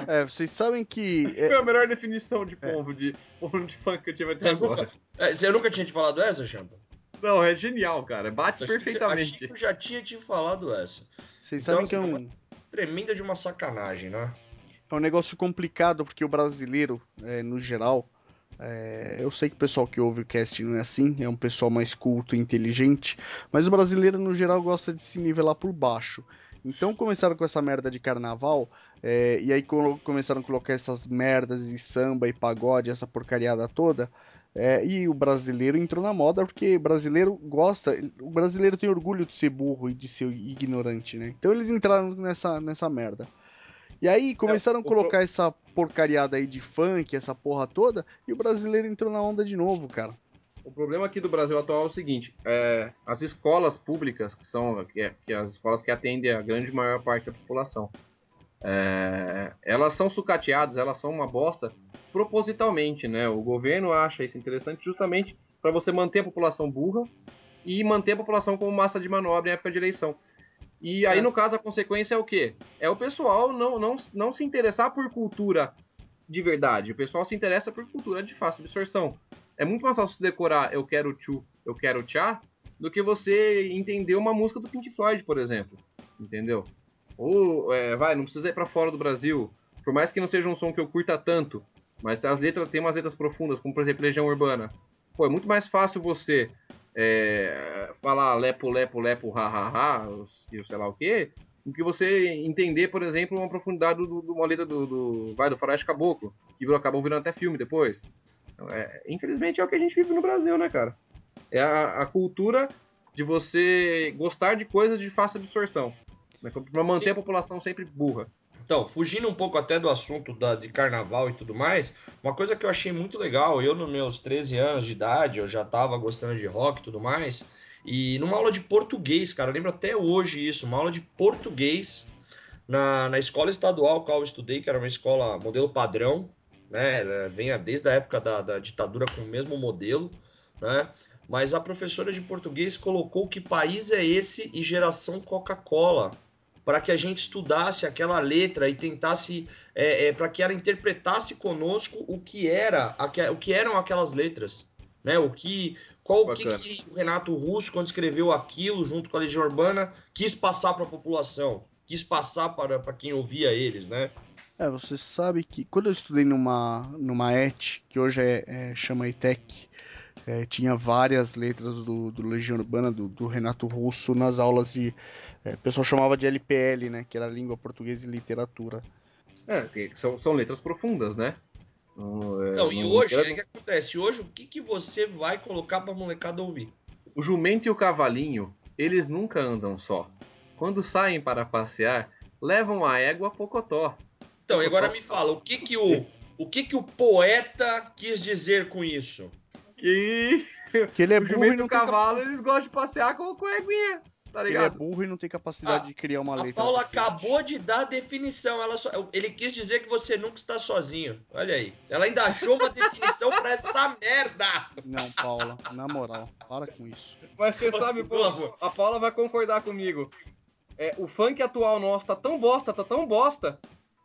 É, vocês sabem que. é, Foi a melhor definição de pombo, de pombo de funk que eu tive até Eu agora. é, você nunca tinha te falado essa, Champa? Não, é genial, cara. Bate Achei perfeitamente. que eu já tinha te falado essa. vocês Então, sabem que é um, Tremenda de uma sacanagem, né? é um negócio complicado, porque o brasileiro, é, no geral, é, eu sei que o pessoal que ouve o cast não é assim, é um pessoal mais culto e inteligente, mas o brasileiro, no geral, gosta de se nivelar por baixo. Então começaram com essa merda de carnaval, é, e aí co- começaram a colocar essas merdas de samba e pagode, essa porcariada toda. é, e o brasileiro entrou na moda porque o brasileiro gosta, o brasileiro tem orgulho de ser burro e de ser ignorante, né? Então eles entraram nessa, nessa merda. E aí começaram É, a colocar essa porcariada aí de funk, essa porra toda, e o brasileiro entrou na onda de novo, cara. O problema aqui do Brasil atual é o seguinte: é, as escolas públicas, que são que, é- que as escolas que atendem a grande maior parte da população, é, elas são sucateadas, elas são uma bosta propositalmente, né? O governo acha isso interessante justamente para você manter a população burra e manter a população como massa de manobra em época de eleição. E aí, É. no caso, a consequência é o quê? É o pessoal não, não, não se interessar por cultura de verdade. O pessoal se interessa por cultura de fácil absorção. É muito mais fácil você decorar eu quero tchu, eu quero tchá, do que você entender uma música do Pink Floyd, por exemplo. Entendeu? Ou, é, vai, não precisa ir pra fora do Brasil. Por mais que não seja um som que eu curta tanto, mas as letras tem umas letras profundas, como por exemplo Legião Urbana. Pô, é muito mais fácil você é, falar lepo, lepo, lepo, ha, ha, ha, e sei lá o quê, do que você entender, por exemplo, uma profundidade do, uma letra do, do, vai, do Faroeste Caboclo, que acabou virando até filme depois. É, infelizmente é o que a gente vive no Brasil, né, cara? É a, a cultura de você gostar de coisas de fácil absorção. Né, pra manter Sim. a população sempre burra. Então, fugindo um pouco até do assunto da, de carnaval e tudo mais, uma coisa que eu achei muito legal, eu nos meus 13 anos de idade, eu já tava gostando de rock e tudo mais, e numa aula de português, cara, eu lembro até hoje isso, uma aula de português na, na escola estadual qual eu estudei, que era uma escola modelo padrão, né, ela vem desde a época da, da ditadura com o mesmo modelo, né, mas a professora de português colocou que país é esse e geração Coca-Cola, para que a gente estudasse aquela letra e tentasse, é, é, para que ela interpretasse conosco o que era, o que eram aquelas letras, né? O que, qual o que, que o Renato Russo quando escreveu aquilo junto com a Legião Urbana quis passar para a população, quis passar para, para quem ouvia eles, né? É, você sabe que quando eu estudei numa, numa ET, que hoje é, é- chama ETEC, é, tinha várias letras do, do Legião Urbana, do, do Renato Russo, nas aulas de. é, o pessoal chamava de LPL, né? Que era Língua Portuguesa e Literatura. É, são, são letras profundas, né? Não, é, Então, e hoje, o que acontece? Hoje, o que, que você vai colocar para a molecada ouvir? O jumento e o cavalinho, eles nunca andam só. Quando saem para passear, levam a égua pocotó. Então, e agora me fala, o que que o, o, que que o poeta quis dizer com isso? E Que ele é o burro e e não o tem cavalo, eles gostam de passear com, com a eguinha. tá Ele é ligado? burro e não tem capacidade Ah, de criar uma A letra. Paula decente. acabou de dar a definição. Ela só- ele quis dizer que você nunca está sozinho. Olha aí. Ela ainda achou uma definição pra esta merda. Não, Paula, na moral, para com isso. Mas você Nossa, sabe, pô, a Paula vai concordar comigo. É, o funk atual nosso tá tão bosta, tá tão bosta,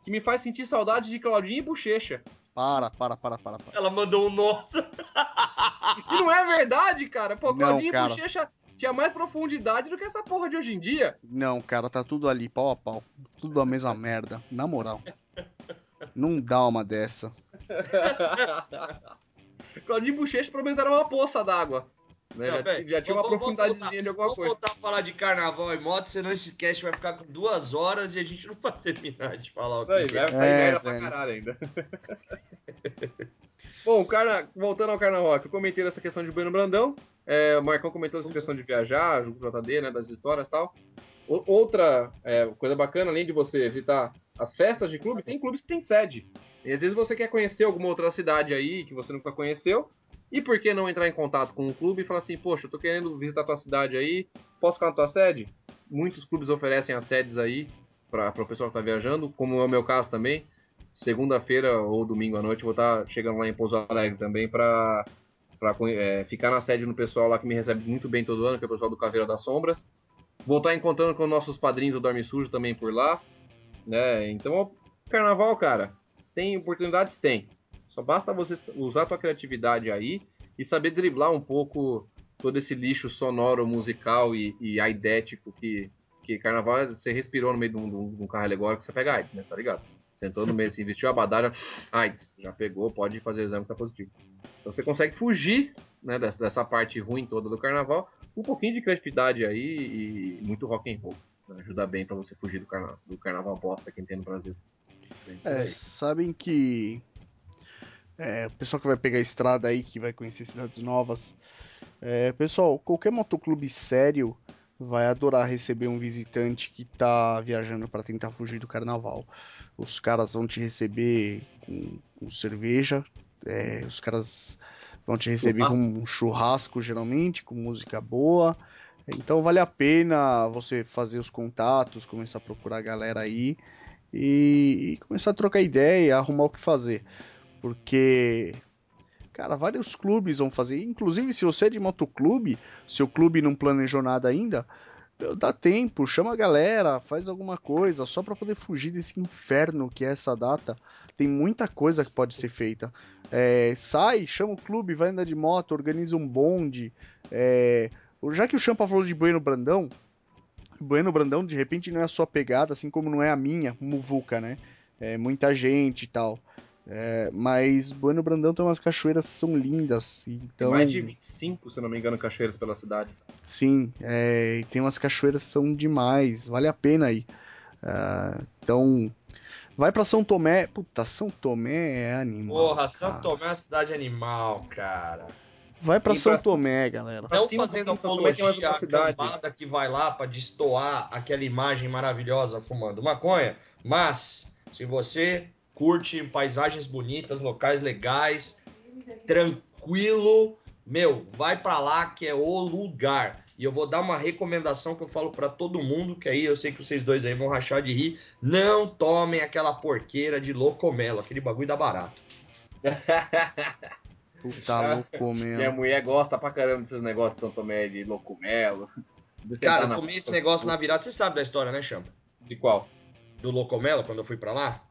que me faz sentir saudade de Claudinho e Bochecha. Para, para, para, para, para. Ela mandou um nossa. E não é verdade, cara. Pô, Não, Claudinho cara. e Bochecha tinha mais profundidade do que essa porra de hoje em dia. Não, cara, tá tudo ali, pau a pau. Tudo a mesma merda, na moral. Não dá uma dessa. Claudinho e Bochecha pelo menos era uma poça d'água. Né? Não, já, velho, já tinha uma vamos- vamos profundidadezinha voltar- de alguma Vamos coisa. voltar a falar de carnaval e moto, senão esse cast vai ficar com duas horas e a gente não vai terminar de falar o que é. vai sair É, merda pra caralho ainda. Bom, carna... voltando ao carnaval, eu comentei essa questão de Bueno Brandão. É, o Marcão comentou essa questão de viajar, junto com o JD, né, das histórias e tal. O- outra é, coisa bacana, além de você visitar as festas de clube, tem clubes que tem sede. E às vezes você quer conhecer alguma outra cidade aí que você nunca conheceu. E por que não entrar em contato com o clube e falar assim, poxa, eu tô querendo visitar a tua cidade aí, posso ficar na tua sede? Muitos clubes oferecem as sedes aí para o pessoal que tá viajando, como é o meu caso também. Segunda-feira ou domingo à noite vou estar chegando lá em Pouso Alegre também para ficar na sede do pessoal lá que me recebe muito bem todo ano, que é o pessoal do Caveira das Sombras. Vou estar encontrando com nossos padrinhos do Dorme Sujo também por lá. Né? Então, carnaval, cara, tem oportunidades? Tem. Só basta você usar a tua criatividade aí e saber driblar um pouco todo esse lixo sonoro, musical e, e aidético que, que carnaval é- você respirou no meio de um, de um- carro alegórico, você pega AIDS, né? Tá ligado? Sentou no meio assim, vestiu a badalha, AIDS, já pegou, pode fazer o exame que tá positivo. Então você consegue fugir né, dessa, dessa parte ruim toda do carnaval, um pouquinho de criatividade aí e muito rock and roll. né? Ajuda bem pra você fugir do, carna do carnaval bosta que tem no Brasil. É, sabem que é, o pessoal que vai pegar a estrada aí, que vai conhecer cidades novas, é, pessoal, qualquer motoclube sério vai adorar receber um visitante que tá viajando para tentar fugir do carnaval. Os caras vão te receber com, com cerveja, é, os caras vão te receber com um churrasco geralmente, com música boa. Então vale a pena você fazer os contatos, começar a procurar a galera aí e, e começar a trocar ideia, arrumar o que fazer. Porque, cara, vários clubes vão fazer. Inclusive, se você é de motoclube, seu clube não planejou nada ainda, dá tempo, chama a galera, faz alguma coisa, só para poder fugir desse inferno que é essa data. Tem muita coisa que pode ser feita. É, sai, chama o clube, vai andar de moto, organiza um bonde. É, já que o Champa falou de Bueno Brandão, Bueno Brandão de repente não é a sua pegada, assim como não é a minha, Muvuca, né? É, muita gente e tal. É, mas Bueno Brandão tem umas cachoeiras que são lindas. Tem Então, mais de 25, se não me engano, cachoeiras pela cidade. sim, é, tem umas cachoeiras que são demais, vale a pena aí. Ah, então, vai pra São Tomé. Puta, São Tomé é animal. Porra, São cara. Tomé é uma cidade animal, cara. Vai pra E São pra- Tomé, galera. Não cima fazendo tem apologia à cambada que vai lá pra destoar aquela imagem maravilhosa fumando maconha, mas se você curte paisagens bonitas, locais legais, tranquilo, meu, vai pra lá que é o lugar. E eu vou dar uma recomendação que eu falo pra todo mundo, que aí eu sei que vocês dois aí vão rachar de rir. Não tomem aquela porqueira de locomelo, aquele bagulho dá barato. Puta louco Minha mulher gosta pra caramba desses negócios de São Tomé, de locumelo. de Cara, eu na- comi esse negócio na virada, você sabe da história, né, Champa? De qual? Do locomelo, quando eu fui pra lá?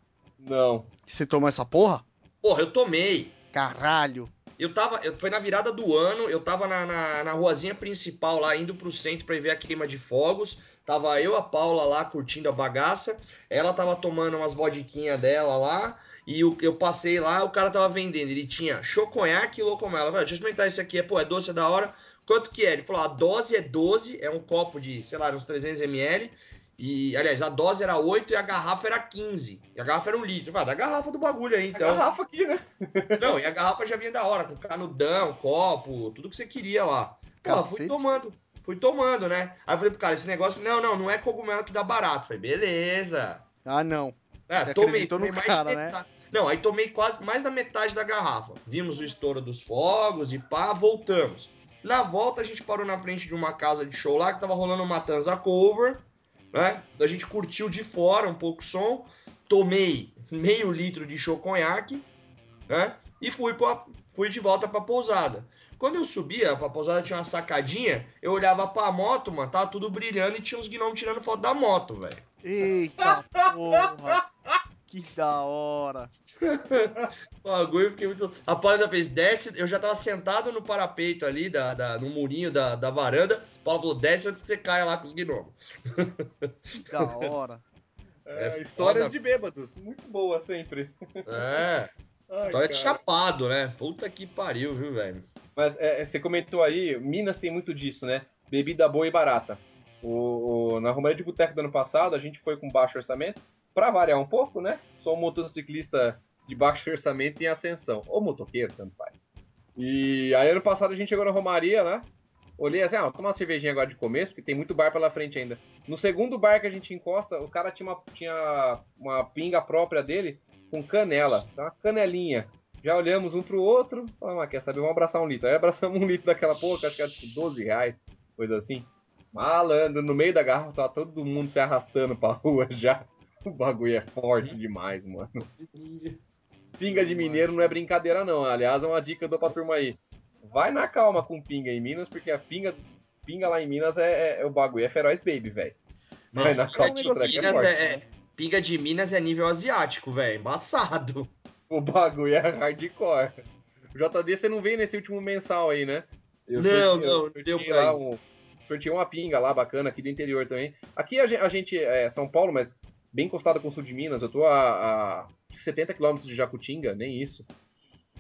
Não. Você tomou essa porra? Porra, eu tomei. Caralho. Eu tava, eu, foi na virada do ano, eu tava na, na, na ruazinha principal lá, indo pro centro pra ir ver a queima de fogos. Tava eu, a Paula lá, curtindo a bagaça. Ela tava tomando umas vodiquinhas dela lá. E o, eu passei lá, o cara tava vendendo. Ele tinha choconhaque e locomela. Eu falei, deixa eu experimentar isso aqui. É, pô, é doce, é da hora. Quanto que é? Ele falou, a dose é 12, é um copo de, sei lá, uns 300ml. E, aliás, a dose era 8 e a garrafa era 15. E a garrafa era um litro. Ah, da garrafa do bagulho aí, A então. garrafa aqui, né? Não, e a garrafa já vinha da hora, com canudão, copo, tudo que você queria lá. Pô, fui tomando, fui tomando, né? Aí eu falei pro cara, esse negócio, não, não, não é cogumelo que dá barato. Falei, beleza. Ah, não. É, Você tomei, tomei mais cara, de né? metade. Não, aí tomei quase mais da metade da garrafa. Vimos o estouro dos fogos e pá, voltamos. Na volta a gente parou na frente de uma casa de show lá que tava rolando uma Tanza cover, né? A gente curtiu de fora um pouco o som, tomei meio litro de show conhaque, né? E fui, pra, fui de volta pra pousada. Quando eu subia, a pousada tinha uma sacadinha, eu olhava pra moto, mano, tava tudo brilhando e tinha uns gnomos tirando foto da moto, velho. Eita porra! Que da hora! o bagulho, fiquei muito. A Paula fez, desce. Eu já tava sentado no parapeito ali, da, da, no murinho da, da varanda. O Paulo falou, desce antes que você caia lá com os gnomos. Que da hora. É, É histórias foda. de bêbados. Muito boa sempre. É, Ai, história de cara. chapado, né? Puta que pariu, viu, velho? Mas é, você comentou aí, Minas tem muito disso, né? Bebida boa e barata. O, o- na Romaria de Boteco do ano passado, a gente foi com baixo orçamento, pra variar um pouco, né? Sou um motociclista de baixo orçamento em ascensão. Ou motoqueiro, tanto faz. E aí ano passado a gente chegou na Romaria lá. Olhei assim, ah, vou tomar uma cervejinha agora de começo, porque tem muito bar pela frente ainda. No segundo bar que a gente encosta, o cara tinha uma, tinha uma pinga própria dele com canela. Então, uma canelinha. Já olhamos um pro outro, falamos, ah, quer saber, vamos abraçar um litro. Aí abraçamos um litro daquela porra, acho que era tipo 12 reais, coisa assim. Malandro, no meio da garrafa, tava todo mundo se arrastando pra rua já. O bagulho é forte demais, mano. Pinga de mineiro não é brincadeira, não. Aliás, é uma dica que eu dou pra turma aí. Vai na calma com pinga em Minas, porque a pinga, pinga lá em Minas é, é- é- o bagulho é feroz baby, velho. Vai na calma de que o treco é Minas forte. é, é- pinga de Minas é nível asiático, velho. Embaçado. O bagulho é hardcore. JD, você não veio nesse último mensal aí, né? Eu Não, não, não deu pra ir. um, Sorteei uma pinga lá, bacana, aqui do interior também. Aqui a gen- a gente, é São Paulo, mas bem encostado com o sul de Minas. Eu tô a, a 70 quilômetros de Jacutinga, nem isso.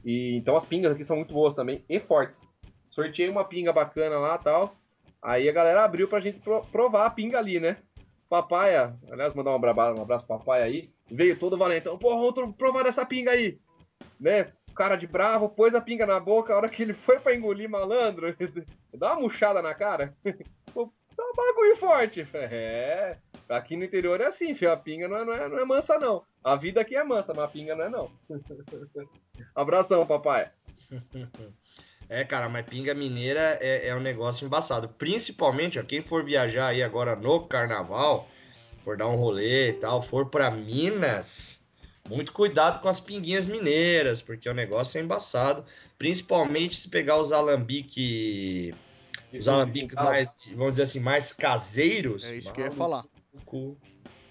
E, então as pingas aqui são muito boas também e fortes. Sorteei uma pinga bacana lá tal. Aí a galera abriu pra gente pro- provar a pinga ali, né? Papaya, aliás, mandar um abraço, um abraço pro Papaya aí. Veio todo valentão, porra, vamos tro- provar dessa pinga aí. Né? Cara de bravo, pôs a pinga na boca, a hora que ele foi pra engolir malandro, dá uma murchada na cara. Tá um bagulho forte. É, aqui no interior é assim, filho, a pinga não é, não, é, não é mansa não. A vida aqui é mansa, mas a pinga não é não. Abração, papai. É, cara, mas pinga mineira é, é um negócio embaçado. Principalmente, ó, quem for viajar aí agora no carnaval, for dar um rolê e tal, for pra Minas, muito cuidado com as pinguinhas mineiras, porque o negócio é embaçado. Principalmente se pegar os alambique. Os alambiques mais, vamos dizer assim, mais caseiros. É isso que eu ia falar. É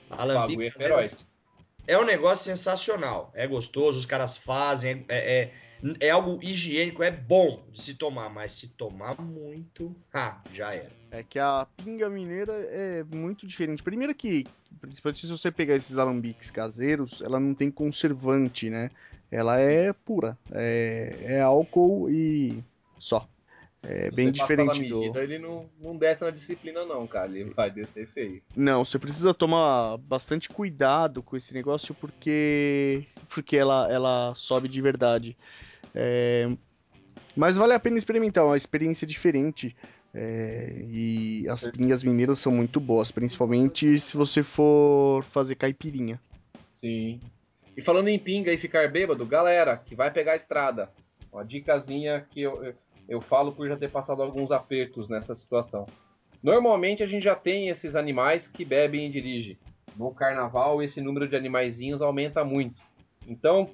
Alambique feroz. caseiros, é um negócio sensacional. É gostoso, os caras fazem, é, é, é algo higiênico, é bom de se tomar, mas se tomar muito, ah, já era. É que a pinga mineira é muito diferente. Primeiro que, principalmente se você pegar esses alambiques caseiros, ela não tem conservante, né? Ela é pura. É, é álcool e só. É bem diferente do. medida, Ele não, não desce na disciplina não, cara. Ele vai descer feio. Não, você precisa tomar bastante cuidado com esse negócio porque porque ela, ela sobe de verdade. É, Mas vale a pena experimentar, é uma experiência diferente. É, E as pingas mineiras são muito boas, principalmente se você for fazer caipirinha. Sim. E falando em pinga e ficar bêbado, galera, que vai pegar a estrada. Uma dicasinha que eu, eu, falo por já ter passado alguns apertos nessa situação. Normalmente a gente já tem esses animais que bebem e dirigem. No carnaval esse número de animaizinhos aumenta muito. Então,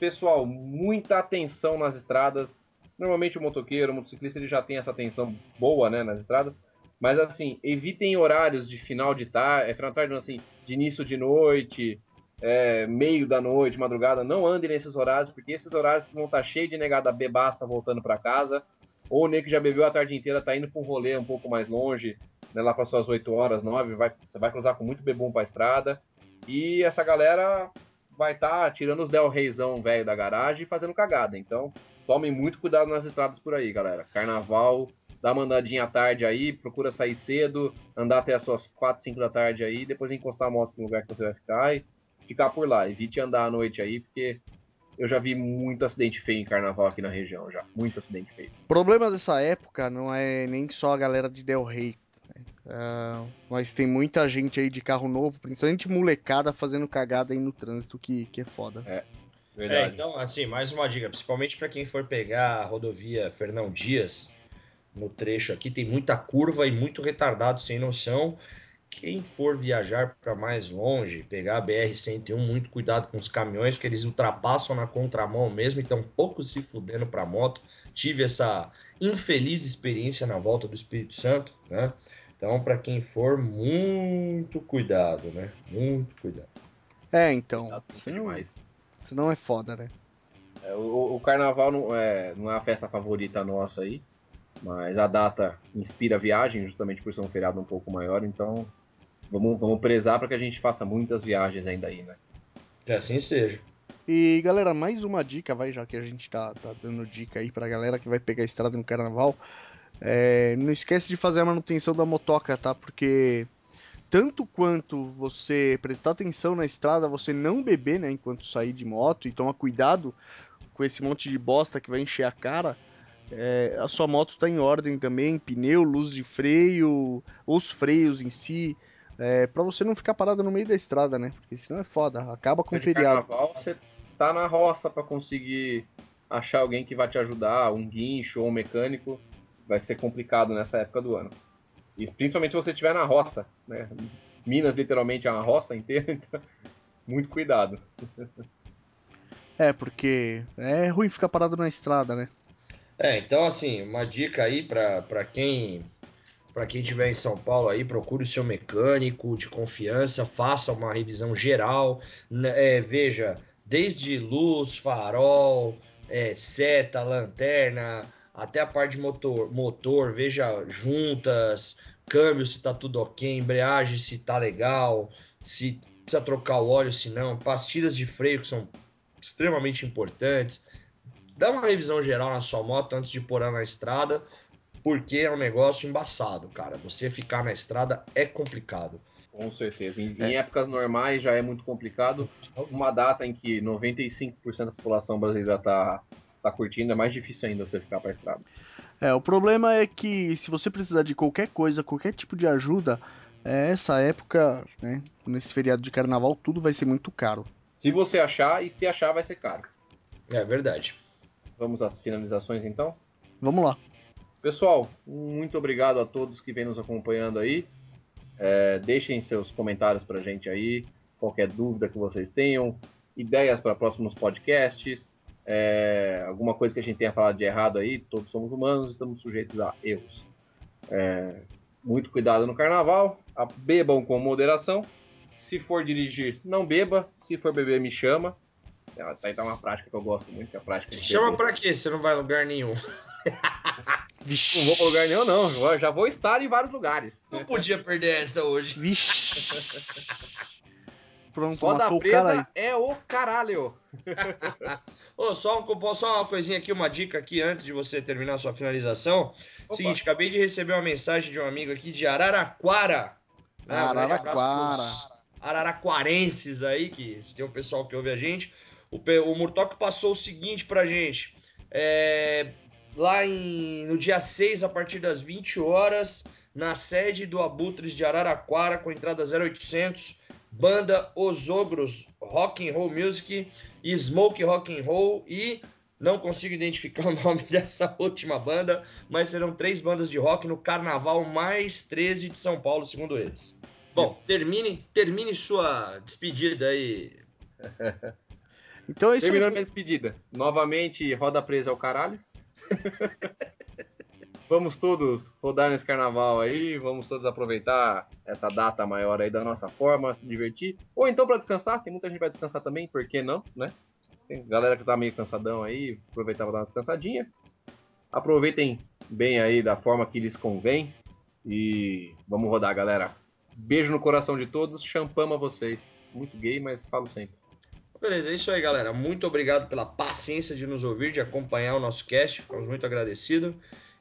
pessoal, muita atenção nas estradas. Normalmente o motoqueiro, o motociclista, ele já tem essa atenção boa, né, nas estradas. Mas assim, evitem horários de final de tarde, é final de tarde, não, assim, de início de noite, é, meio da noite, madrugada, não andem nesses horários, porque esses horários vão estar cheios de negada bebaça voltando para casa, ou o nego que já bebeu a tarde inteira tá indo para um rolê um pouco mais longe, né, lá para suas 8 horas, 9, vai, você vai cruzar com muito bebum para estrada, e essa galera vai estar tá tirando os Del Reizão velho da garagem e fazendo cagada. Então, tomem muito cuidado nas estradas por aí, galera. Carnaval, dá uma andadinha à tarde aí, procura sair cedo, andar até as suas 4, 5 da tarde aí, depois encostar a moto no lugar que você vai ficar e ficar por lá. Evite andar à noite aí, porque eu já vi muito acidente feio em carnaval aqui na região já. Muito acidente feio. O problema dessa época não é nem só a galera de Del Rey. né? Ah, mas tem muita gente aí de carro novo, principalmente molecada, fazendo cagada aí no trânsito, que, que é foda. É, Verdade. então, assim, mais uma dica, principalmente para quem for pegar a rodovia Fernão Dias, no trecho aqui, tem muita curva e muito retardado sem noção. Quem for viajar para mais longe, pegar a BR-101, muito cuidado com os caminhões, porque eles ultrapassam na contramão mesmo e estão pouco se fudendo para moto. Tive essa infeliz experiência na volta do Espírito Santo, né? Então, para quem for, muito cuidado, né? Muito cuidado. É, então. Cuidado, Senão, senão é foda, né? É, o, o carnaval não é, não é a festa favorita nossa aí, mas a data inspira a viagem, justamente por ser um feriado um pouco maior, então vamos, vamos prezar para que a gente faça muitas viagens ainda aí, né? Que assim seja. E galera, mais uma dica, vai, já que a gente tá, tá dando dica aí pra galera que vai pegar a estrada no carnaval. É, não esquece de fazer a manutenção da motoca, tá? Porque tanto quanto você prestar atenção na estrada, você não beber, né, enquanto sair de moto e tomar cuidado com esse monte de bosta que vai encher a cara. é, a sua moto tá em ordem também, pneu, luz de freio, os freios em si, é, para você não ficar parado no meio da estrada, né? Porque senão é foda, acaba com o feriado. carnaval, você tá na roça para conseguir achar alguém que vai te ajudar, um guincho ou um mecânico, vai ser complicado nessa época do ano. E principalmente se você estiver na roça, né? Minas literalmente é uma roça inteira, então muito cuidado. É, porque é ruim ficar parado na estrada, né? É, então assim, uma dica aí para quem para quem estiver em São Paulo aí, procure o seu mecânico de confiança, faça uma revisão geral, né, é, veja, desde luz, farol, é, seta, lanterna, até a parte de motor, motor, veja juntas, câmbio se tá tudo ok, embreagem se tá legal, se precisa trocar o óleo se não, pastilhas de freio que são extremamente importantes. Dá uma revisão geral na sua moto antes de pôr ela na estrada, porque é um negócio embaçado, cara. Você ficar na estrada é complicado. Com certeza. Em, É. em épocas normais já é muito complicado. Uma data em que 95% da população brasileira tá, tá curtindo, é mais difícil ainda você ficar pra estrada. É, o problema é que se você precisar de qualquer coisa, qualquer tipo de ajuda, é, essa época, né, nesse feriado de carnaval, tudo vai ser muito caro. Se você achar, e se achar, vai ser caro. É verdade. Vamos às finalizações então? Vamos lá. Pessoal, muito obrigado a todos que vêm nos acompanhando aí. É, deixem seus comentários pra gente aí, qualquer dúvida que vocês tenham, ideias para próximos podcasts, é, alguma coisa que a gente tenha falado de errado aí, todos somos humanos, estamos sujeitos a erros. É, muito cuidado no carnaval, a- bebam com moderação. Se for dirigir, não beba. Se for beber, me chama. Tá então uma prática que eu gosto muito, que é a prática Chama beber. pra quê? Você não vai a lugar nenhum. Vixe. Não vou pra lugar nenhum, não. Eu Já vou estar em vários lugares. Não podia perder essa hoje. Vixe. Pronto, Roda matou o cara aí. presa é o caralho. Ô, só, um- só uma coisinha aqui, uma dica aqui antes de você terminar a sua finalização. Opa. Seguinte, acabei de receber uma mensagem de um amigo aqui de Araraquara. né? Um grande abraço Araraquara. pros Araraquarenses aí, que tem um pessoal que ouve a gente. O, o passou o seguinte pra gente. É, lá em, no dia 6, a partir das 20 horas, na sede do Abutres de Araraquara, com entrada 0800, banda Os Ogros Rock and Roll Music e Smoke Rock and Roll e não consigo identificar o nome dessa última banda, mas serão três bandas de rock no Carnaval mais 13 de São Paulo, segundo eles. Bom, termine, termine sua despedida aí. Então é isso Terminando aí. minha despedida. Novamente, roda presa é o caralho. vamos todos rodar nesse carnaval aí, vamos todos aproveitar essa data maior aí da nossa forma, se divertir. Ou então pra descansar, tem muita gente que vai descansar também, por que não, né? Tem galera que tá meio cansadão aí, aproveitar pra dar uma descansadinha. Aproveitem bem aí da forma que lhes convém. E vamos rodar, galera. Beijo no coração de todos, champama vocês. Muito gay, mas falo sempre. Beleza, é isso aí, galera. Muito obrigado pela paciência de nos ouvir, de acompanhar o nosso cast. Ficamos muito agradecidos.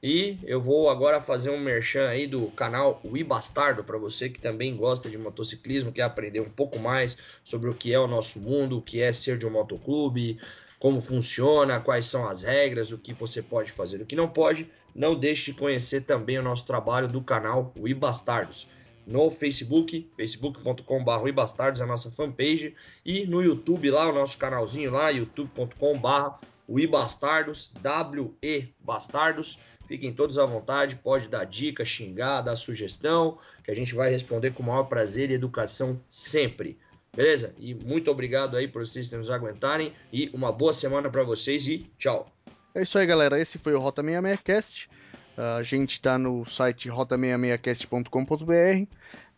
E eu vou agora fazer um merchan aí do canal Ui Bastardo para você que também gosta de motociclismo, quer aprender um pouco mais sobre o que é o nosso mundo, o que é ser de um motoclube, como funciona, quais são as regras, o que você pode fazer, o que não pode. Não deixe de conhecer também o nosso trabalho do canal Ui Bastardos no Facebook, facebook.com.br Bastardos, a nossa fanpage, e no YouTube lá, o nosso canalzinho lá, youtube.com.br We Bastardos, W-E Bastardos. Fiquem todos à vontade, pode dar dica, xingar, dar sugestão, que a gente vai responder com o maior prazer e educação sempre. Beleza? E muito obrigado aí por vocês nos aguentarem e uma boa semana para vocês e tchau. É isso aí, galera. Esse foi o Rota 66Cast. A gente tá no site rota66cast.com.br,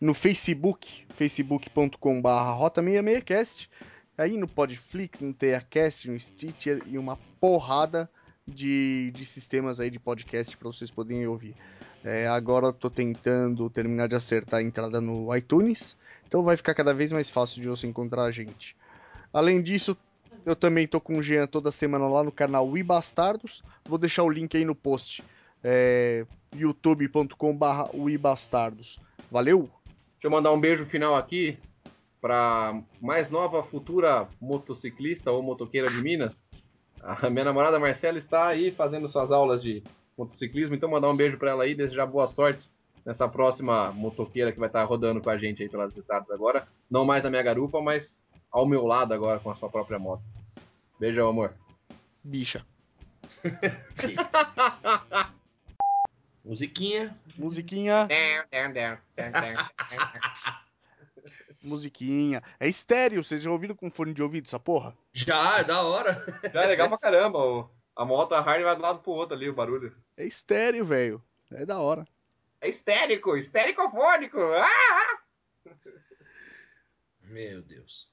no Facebook, facebook.com.br rota66cast, aí no Podflix, no TeaCast, no Stitcher e uma porrada de, de sistemas aí de podcast para vocês poderem ouvir. É, agora tô tentando terminar de acertar a entrada no iTunes, então vai ficar cada vez mais fácil de você encontrar a gente. Além disso, eu também tô com o Jean toda semana lá no canal We Bastardos. Vou deixar o link aí no post. É, youtube.com.br Bastardos. Valeu! Deixa eu mandar um beijo final aqui para mais nova futura motociclista ou motoqueira de Minas. A minha namorada Marcela está aí fazendo suas aulas de motociclismo, então mandar um beijo para ela aí, desejar boa sorte nessa próxima motoqueira que vai estar rodando com a gente aí pelas estradas agora. Não mais na minha garupa, mas ao meu lado agora com a sua própria moto. Beijo, amor. Bicha. Musiquinha. Musiquinha. Musiquinha. É estéreo, vocês já ouviram com fone de ouvido essa porra? Já, é da hora. Já é legal pra caramba. A moto, a Harley vai do lado pro outro ali, o barulho. É estéreo, velho. É da hora. É histérico, histericofônico. Ah! Meu Deus.